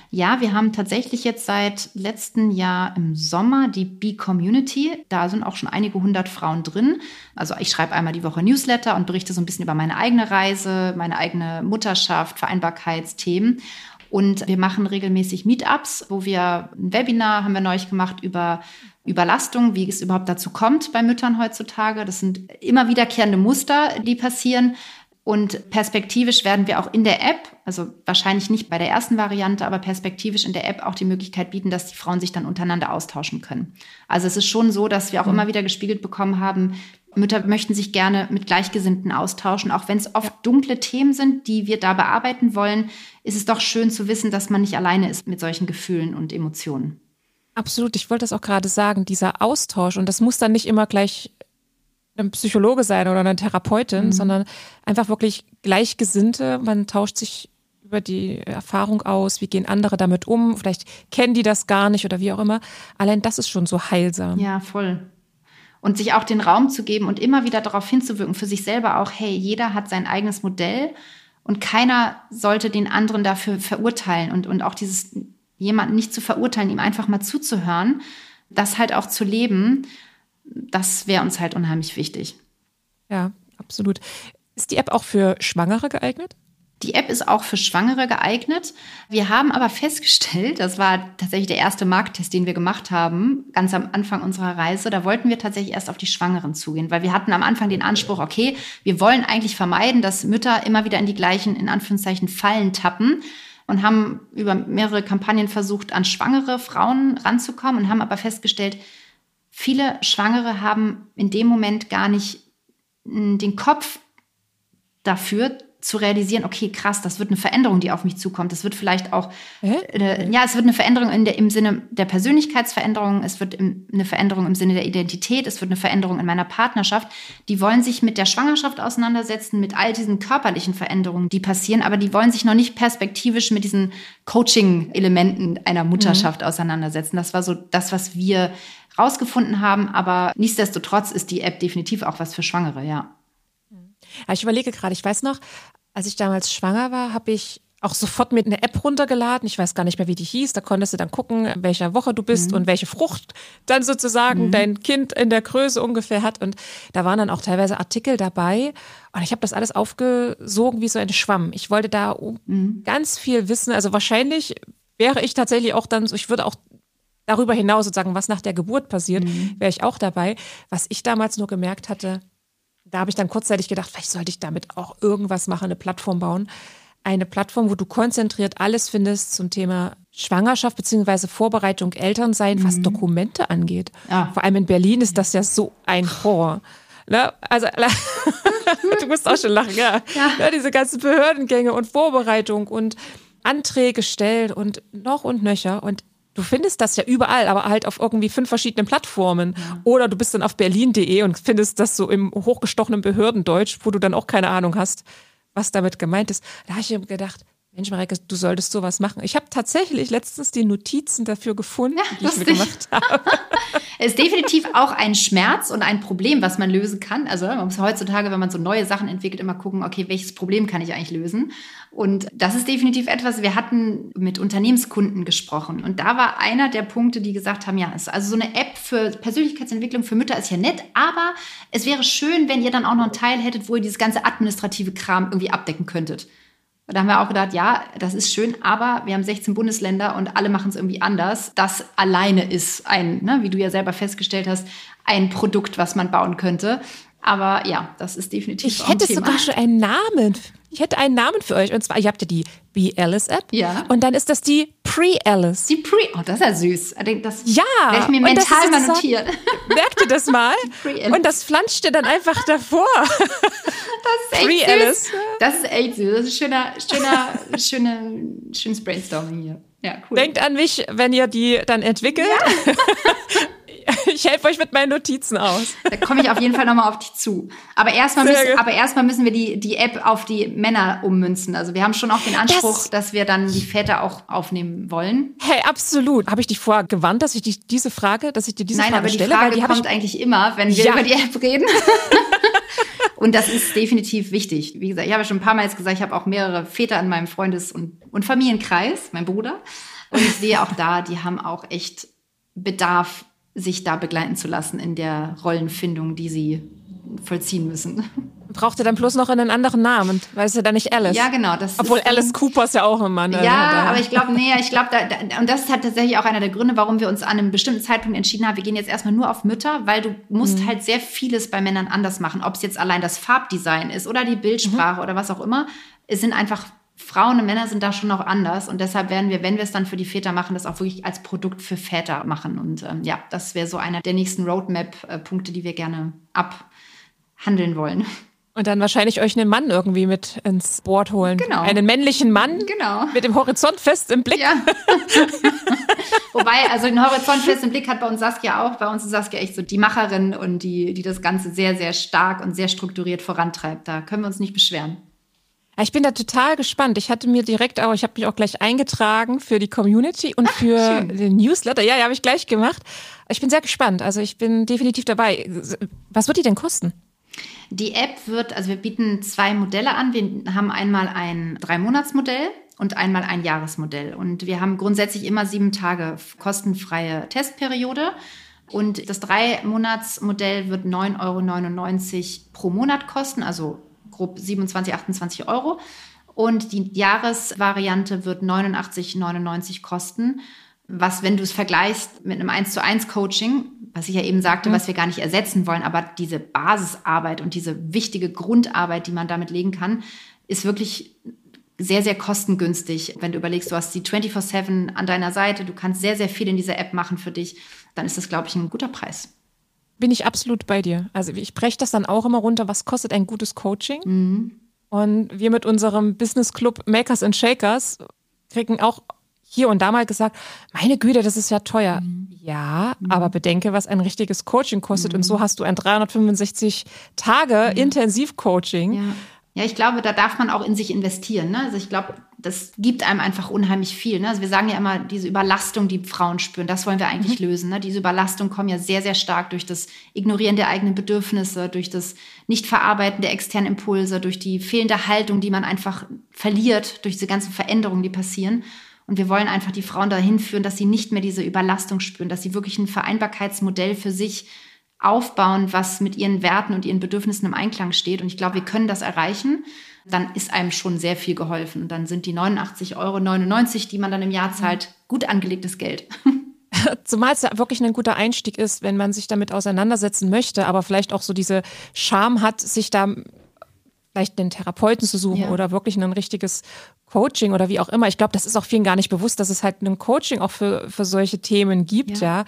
Ja, wir haben tatsächlich jetzt seit letztem Jahr im Sommer die B-Community. Da sind auch schon einige hundert Frauen drin. Also ich schreibe einmal die Woche Newsletter und berichte so ein bisschen über meine eigene Reise, meine eigene Mutterschaft, Vereinbarkeitsthemen. Und wir machen regelmäßig Meetups, wo wir ein Webinar haben wir neulich gemacht über Überlastung, wie es überhaupt dazu kommt bei Müttern heutzutage. Das sind immer wiederkehrende Muster, die passieren. Und perspektivisch werden wir auch in der App, also wahrscheinlich nicht bei der ersten Variante, aber perspektivisch in der App auch die Möglichkeit bieten, dass die Frauen sich dann untereinander austauschen können. Also es ist schon so, dass wir auch mhm. immer wieder gespiegelt bekommen haben, Mütter möchten sich gerne mit Gleichgesinnten austauschen, auch wenn es oft dunkle Themen sind, die wir da bearbeiten wollen, ist es doch schön zu wissen, dass man nicht alleine ist mit solchen Gefühlen und Emotionen. Absolut, ich wollte das auch gerade sagen, dieser Austausch und das muss dann nicht immer gleich ein Psychologe sein oder eine Therapeutin, mhm. sondern einfach wirklich Gleichgesinnte. Man tauscht sich über die Erfahrung aus, wie gehen andere damit um, vielleicht kennen die das gar nicht oder wie auch immer. Allein das ist schon so heilsam. Ja, voll. Und sich auch den Raum zu geben und immer wieder darauf hinzuwirken, für sich selber auch, hey, jeder hat sein eigenes Modell und keiner sollte den anderen dafür verurteilen und, und auch dieses jemanden nicht zu verurteilen, ihm einfach mal zuzuhören, das halt auch zu leben das wäre uns halt unheimlich wichtig. Ja, absolut. Ist die App auch für Schwangere geeignet? Die App ist auch für Schwangere geeignet. Wir haben aber festgestellt, das war tatsächlich der erste Markttest, den wir gemacht haben, ganz am Anfang unserer Reise. Da wollten wir tatsächlich erst auf die Schwangeren zugehen, weil wir hatten am Anfang den Anspruch, okay, wir wollen eigentlich vermeiden, dass Mütter immer wieder in die gleichen, in Anführungszeichen, Fallen tappen und haben über mehrere Kampagnen versucht, an schwangere Frauen ranzukommen und haben aber festgestellt, Viele Schwangere haben in dem Moment gar nicht hm, den Kopf dafür, zu realisieren, okay, krass, das wird eine Veränderung, die auf mich zukommt. Das wird vielleicht auch, äh, ja, es wird eine Veränderung in der, im Sinne der Persönlichkeitsveränderung, es wird im, eine Veränderung im Sinne der Identität, es wird eine Veränderung in meiner Partnerschaft. Die wollen sich mit der Schwangerschaft auseinandersetzen, mit all diesen körperlichen Veränderungen, die passieren, aber die wollen sich noch nicht perspektivisch mit diesen Coaching-Elementen einer Mutterschaft mhm. auseinandersetzen. Das war so das, was wir rausgefunden haben, aber nichtsdestotrotz ist die App definitiv auch was für Schwangere, ja. Ich überlege gerade, ich weiß noch, als ich damals schwanger war, habe ich auch sofort mit einer App runtergeladen. Ich weiß gar nicht mehr, wie die hieß. Da konntest du dann gucken, in welcher Woche du bist mhm. und welche Frucht dann sozusagen mhm. dein Kind in der Größe ungefähr hat. Und da waren dann auch teilweise Artikel dabei. Und ich habe das alles aufgesogen wie so ein Schwamm. Ich wollte da mhm. ganz viel wissen. Also wahrscheinlich wäre ich tatsächlich auch dann so, ich würde auch darüber hinaus sozusagen, was nach der Geburt passiert, mhm. wäre ich auch dabei. Was ich damals nur gemerkt hatte, da habe ich dann kurzzeitig gedacht, vielleicht sollte ich damit auch irgendwas machen, eine Plattform bauen. Eine Plattform, wo du konzentriert alles findest zum Thema Schwangerschaft beziehungsweise Vorbereitung Elternsein, was mhm. Dokumente angeht. Ja. Vor allem in Berlin ist das ja so ein Horror. Ne? Also du musst auch schon lachen, ja. ja. ja. Diese ganzen Behördengänge und Vorbereitung und Anträge stellen und noch und nöcher. Und du findest das ja überall, aber halt auf irgendwie fünf verschiedenen Plattformen. Ja. Oder du bist dann auf berlin.de und findest das so im hochgestochenen Behördendeutsch, wo du dann auch keine Ahnung hast, was damit gemeint ist. Da habe ich mir gedacht, Mensch, Mareike, du solltest sowas machen. Ich habe tatsächlich letztens die Notizen dafür gefunden, ja, die ich mir gemacht habe. Es ist definitiv auch ein Schmerz und ein Problem, was man lösen kann. Also man muss heutzutage, wenn man so neue Sachen entwickelt, immer gucken, okay, welches Problem kann ich eigentlich lösen? Und das ist definitiv etwas, wir hatten mit Unternehmenskunden gesprochen. Und da war einer der Punkte, die gesagt haben, ja, also so eine App für Persönlichkeitsentwicklung für Mütter ist ja nett, aber es wäre schön, wenn ihr dann auch noch einen Teil hättet, wo ihr dieses ganze administrative Kram irgendwie abdecken könntet. Da haben wir auch gedacht, ja, das ist schön, aber wir haben 16 Bundesländer und alle machen es irgendwie anders. Das alleine ist ein, ne, wie du ja selber festgestellt hast, ein Produkt, was man bauen könnte. Aber ja, das ist definitiv Ich hätte sogar schon einen Namen. Ich hätte einen Namen für euch. Und zwar, ihr habt ja die Be Alice App. Ja. Und dann ist das die Pre-Alice. Die Pre, oh, das ist ja süß. Das ja. werde ich mir mental mal notieren. Merkt ihr das mal? Und das flanscht ihr dann einfach davor. Das ist echt Pre süß. Das ist echt süß. Das ist schöner, schöner, schöner, schönes Brainstorming hier. Ja, cool. Denkt an mich, wenn ihr die dann entwickelt. Ja. Ich euch mit meinen Notizen aus. Da komme ich auf jeden Fall nochmal auf dich zu. Aber erstmal müssen, aber erstmal müssen wir die, die App auf die Männer ummünzen. Also wir haben schon auch den Anspruch, das, dass wir dann die Väter auch aufnehmen wollen. Hey, absolut. Habe ich dich vorher gewarnt, dass ich dich diese Frage, dass ich dir diese Nein, Frage stelle? Nein, aber die Frage kommt eigentlich immer, wenn wir ja. über die App reden. Und das ist definitiv wichtig. Wie gesagt, ich habe schon ein paar Mal jetzt gesagt, ich habe auch mehrere Väter in meinem Freundes- und, und Familienkreis, mein Bruder. Und ich sehe auch da, die haben auch echt Bedarf sich da begleiten zu lassen in der Rollenfindung, die sie vollziehen müssen. Braucht er dann bloß noch einen anderen Namen, weil es ja dann nicht Alice. Ja, genau. Das Obwohl Alice Cooper ist ja auch ein Mann. Ja, also aber ich glaube, nee, ich glaube, da, da, und das ist halt tatsächlich auch einer der Gründe, warum wir uns an einem bestimmten Zeitpunkt entschieden haben, wir gehen jetzt erstmal nur auf Mütter, weil du musst mhm. halt sehr vieles bei Männern anders machen. Ob es jetzt allein das Farbdesign ist oder die Bildsprache mhm. oder was auch immer. Es sind einfach Frauen und Männer sind da schon noch anders und deshalb werden wir, wenn wir es dann für die Väter machen, das auch wirklich als Produkt für Väter machen. Und ähm, ja, das wäre so einer der nächsten Roadmap-Punkte, die wir gerne abhandeln wollen. Und dann wahrscheinlich euch einen Mann irgendwie mit ins Board holen. Genau. Einen männlichen Mann. Genau. Mit dem Horizont fest im Blick. Ja. Wobei, also den Horizont fest im Blick hat bei uns Saskia auch. Bei uns ist Saskia echt so die Macherin und die, die das Ganze sehr, sehr stark und sehr strukturiert vorantreibt. Da können wir uns nicht beschweren. Ich bin da total gespannt. Ich hatte mir direkt auch, ich habe mich auch gleich eingetragen für die Community und für Ach, den Newsletter. Ja, ja, habe ich gleich gemacht. Ich bin sehr gespannt. Also ich bin definitiv dabei. Was wird die denn kosten? Die App wird, also wir bieten zwei Modelle an. Wir haben einmal ein Drei-Monats-Modell und einmal ein Jahresmodell. Und wir haben grundsätzlich immer sieben Tage kostenfreie Testperiode. Und das Drei-Monats-Modell wird 9,99 Euro pro Monat kosten, also grob 27, 28 Euro. Und die Jahresvariante wird 89,99 kosten. Was, wenn du es vergleichst mit einem 1 zu 1 Coaching, was ich ja eben sagte, mhm. was wir gar nicht ersetzen wollen, aber diese Basisarbeit und diese wichtige Grundarbeit, die man damit legen kann, ist wirklich sehr, sehr kostengünstig. Wenn du überlegst, du hast die 24-7 an deiner Seite, du kannst sehr, sehr viel in dieser App machen für dich, dann ist das, glaube ich, ein guter Preis. Bin ich absolut bei dir. Also ich breche das dann auch immer runter, was kostet ein gutes Coaching? Mhm. Und wir mit unserem Business Club Makers and Shakers kriegen auch hier und da mal gesagt, meine Güte, das ist ja teuer. Mhm. Ja, mhm. aber bedenke, was ein richtiges Coaching kostet. Mhm. Und so hast du ein 365 Tage Intensivcoaching. Ja. Ja, ich glaube, da darf man auch in sich investieren. Ne? Also ich glaube, das gibt einem einfach unheimlich viel. Ne? Also wir sagen ja immer, diese Überlastung, die Frauen spüren, das wollen wir eigentlich mhm. lösen. Ne? Diese Überlastung kommt ja sehr, sehr stark durch das Ignorieren der eigenen Bedürfnisse, durch das Nicht-Verarbeiten der externen Impulse, durch die fehlende Haltung, die man einfach verliert, durch diese ganzen Veränderungen, die passieren. Und wir wollen einfach die Frauen dahin führen, dass sie nicht mehr diese Überlastung spüren, dass sie wirklich ein Vereinbarkeitsmodell für sich aufbauen, was mit ihren Werten und ihren Bedürfnissen im Einklang steht. Und ich glaube, wir können das erreichen. Dann ist einem schon sehr viel geholfen. Und dann sind die 89,99 Euro, die man dann im Jahr zahlt, gut angelegtes Geld. Zumal es ja wirklich ein guter Einstieg ist, wenn man sich damit auseinandersetzen möchte, aber vielleicht auch so diese Scham hat, sich da vielleicht einen Therapeuten zu suchen ja. oder wirklich ein richtiges Coaching oder wie auch immer. Ich glaube, das ist auch vielen gar nicht bewusst, dass es halt ein Coaching auch für, für solche Themen gibt, ja. ja.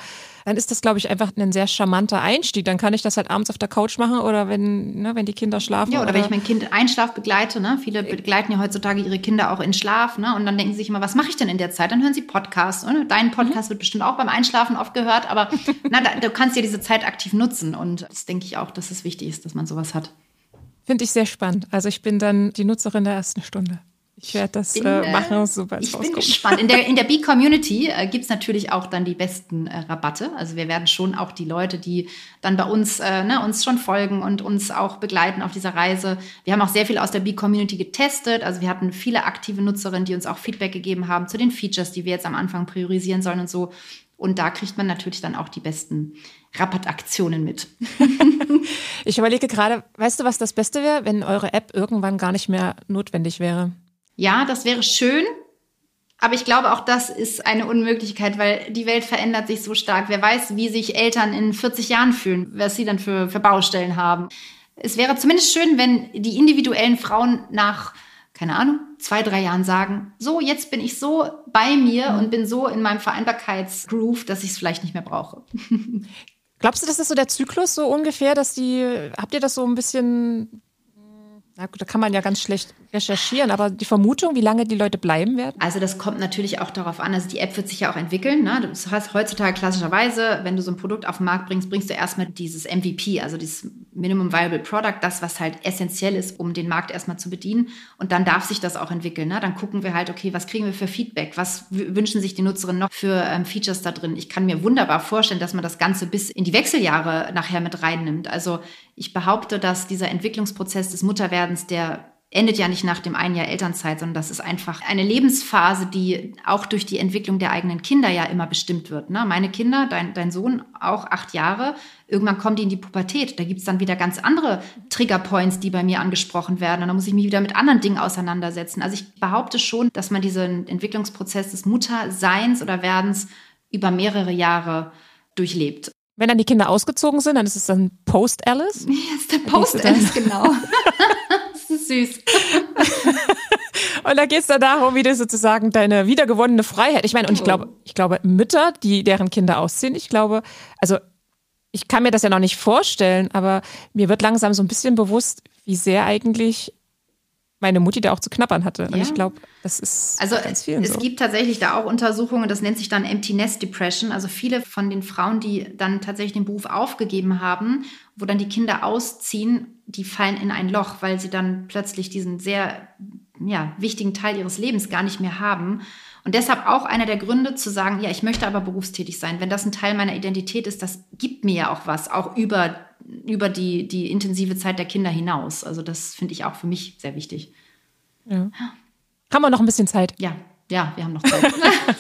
Dann ist das, glaube ich, einfach ein sehr charmanter Einstieg. Dann kann ich das halt abends auf der Couch machen oder wenn, ne, wenn die Kinder schlafen. Ja, oder, oder wenn ich mein Kind Einschlaf begleite, ne? Viele begleiten ja heutzutage ihre Kinder auch in Schlaf, ne? Und dann denken sie sich immer, was mache ich denn in der Zeit? Dann hören sie Podcasts. Ne? Dein Podcast mhm. wird bestimmt auch beim Einschlafen oft gehört, aber na, da, du kannst ja diese Zeit aktiv nutzen. Und das denke ich auch, dass es wichtig ist, dass man sowas hat. Finde ich sehr spannend. Also ich bin dann die Nutzerin der ersten Stunde. Ich werde das bin, äh, machen, sobald Ich bin gespannt. In der, in der B-Community äh, gibt es natürlich auch dann die besten äh, Rabatte. Also wir werden schon auch die Leute, die dann bei uns, äh, ne, uns schon folgen und uns auch begleiten auf dieser Reise. Wir haben auch sehr viel aus der B-Community getestet. Also wir hatten viele aktive Nutzerinnen, die uns auch Feedback gegeben haben zu den Features, die wir jetzt am Anfang priorisieren sollen und so. Und da kriegt man natürlich dann auch die besten Rabattaktionen mit. ich überlege gerade, weißt du, was das Beste wäre, wenn eure App irgendwann gar nicht mehr notwendig wäre? Ja, das wäre schön. Aber ich glaube, auch das ist eine Unmöglichkeit, weil die Welt verändert sich so stark. Wer weiß, wie sich Eltern in 40 Jahren fühlen, was sie dann für, für Baustellen haben. Es wäre zumindest schön, wenn die individuellen Frauen nach, keine Ahnung, zwei, drei Jahren sagen, so, jetzt bin ich so bei mir mhm. und bin so in meinem Vereinbarkeitsgroove, dass ich es vielleicht nicht mehr brauche. Glaubst du, das ist so der Zyklus so ungefähr, dass die, habt ihr das so ein bisschen na gut, da kann man ja ganz schlecht recherchieren, aber die Vermutung, wie lange die Leute bleiben werden? Also das kommt natürlich auch darauf an, also die App wird sich ja auch entwickeln. Ne? Das heißt heutzutage klassischerweise, wenn du so ein Produkt auf den Markt bringst, bringst du erstmal dieses MVP, also dieses Minimum Viable Product, das, was halt essentiell ist, um den Markt erstmal zu bedienen. Und dann darf sich das auch entwickeln. Ne? Dann gucken wir halt, okay, was kriegen wir für Feedback? Was wünschen sich die Nutzerinnen noch für ähm, Features da drin? Ich kann mir wunderbar vorstellen, dass man das Ganze bis in die Wechseljahre nachher mit reinnimmt. Also ich behaupte, dass dieser Entwicklungsprozess des Mutterwerdens, der endet ja nicht nach dem einen Jahr Elternzeit, sondern das ist einfach eine Lebensphase, die auch durch die Entwicklung der eigenen Kinder ja immer bestimmt wird. Ne? Meine Kinder, dein, dein Sohn, auch acht Jahre, irgendwann kommen die in die Pubertät. Da gibt's dann wieder ganz andere Triggerpoints, die bei mir angesprochen werden. Und dann muss ich mich wieder mit anderen Dingen auseinandersetzen. Also ich behaupte schon, dass man diesen Entwicklungsprozess des Mutterseins oder Werdens über mehrere Jahre durchlebt. Wenn dann die Kinder ausgezogen sind, dann ist es dann Post-Alice? Ja, ist der Post-Alice, genau. das ist süß. Und da geht es dann darum, wie du sozusagen deine wiedergewonnene Freiheit. Ich meine, und ich oh. glaube, ich glaube, Mütter, die deren Kinder ausziehen, ich glaube, also ich kann mir das ja noch nicht vorstellen, aber mir wird langsam so ein bisschen bewusst, wie sehr eigentlich meine Mutti da auch zu knappern hatte. Und ich glaube, das ist also ganz vielen es so. gibt tatsächlich da auch Untersuchungen, das nennt sich dann Empty Nest Depression. Also viele von den Frauen, die dann tatsächlich den Beruf aufgegeben haben, wo dann die Kinder ausziehen, die fallen in ein Loch, weil sie dann plötzlich diesen sehr ja, wichtigen Teil ihres Lebens gar nicht mehr haben. Und deshalb auch einer der Gründe zu sagen, ja, ich möchte aber berufstätig sein. Wenn das ein Teil meiner Identität ist, das gibt mir ja auch was, auch über über die, die intensive Zeit der Kinder hinaus. Also das finde ich auch für mich sehr wichtig. Ja. Haben wir noch ein bisschen Zeit? Ja, ja, wir haben noch Zeit.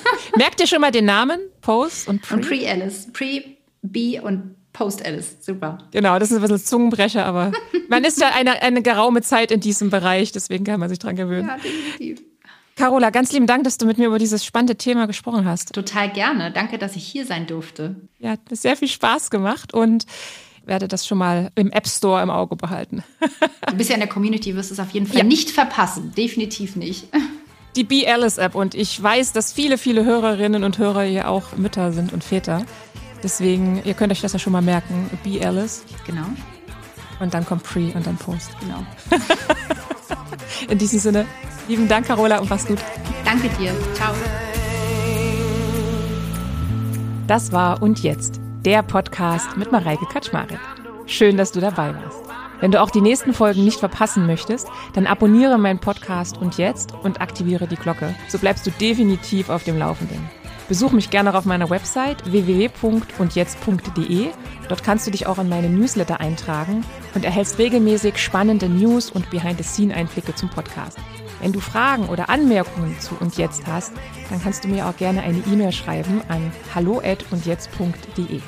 Merkt ihr schon mal den Namen? Post und Pre? Und Pre-Alice. Pre, B und Post-Alice. Super. Genau, das ist ein bisschen Zungenbrecher, aber man ist ja eine, eine geraume Zeit in diesem Bereich, deswegen kann man sich dran gewöhnen. Ja, definitiv. Carola, ganz lieben Dank, dass du mit mir über dieses spannende Thema gesprochen hast. Total gerne. Danke, dass ich hier sein durfte. Ja, hat sehr viel Spaß gemacht und werde das schon mal im App Store im Auge behalten. du bist ja in der Community, wirst es auf jeden Fall ja. nicht verpassen. Definitiv nicht. Die Be Alice App und ich weiß, dass viele, viele Hörerinnen und Hörer hier auch Mütter sind und Väter. Deswegen, ihr könnt euch das ja schon mal merken. Be Alice. Genau. Und dann kommt Pre und dann Post. Genau. in diesem Sinne, lieben Dank, Carola, und mach's gut. Danke dir. Ciao. Das war Und Jetzt der Podcast mit Mareike Kaczmarek. Schön, dass du dabei warst. Wenn du auch die nächsten Folgen nicht verpassen möchtest, dann abonniere meinen Podcast und jetzt und aktiviere die Glocke. So bleibst du definitiv auf dem Laufenden. Besuch mich gerne auf meiner Website www.undjetzt.de. Dort kannst du dich auch in meine Newsletter eintragen und erhältst regelmäßig spannende News und Behind-the-Scene-Einblicke zum Podcast. Wenn du Fragen oder Anmerkungen zu und jetzt hast, dann kannst du mir auch gerne eine E-Mail schreiben an hallo@undjetzt.de.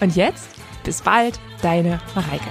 Und jetzt, bis bald, deine Mareike.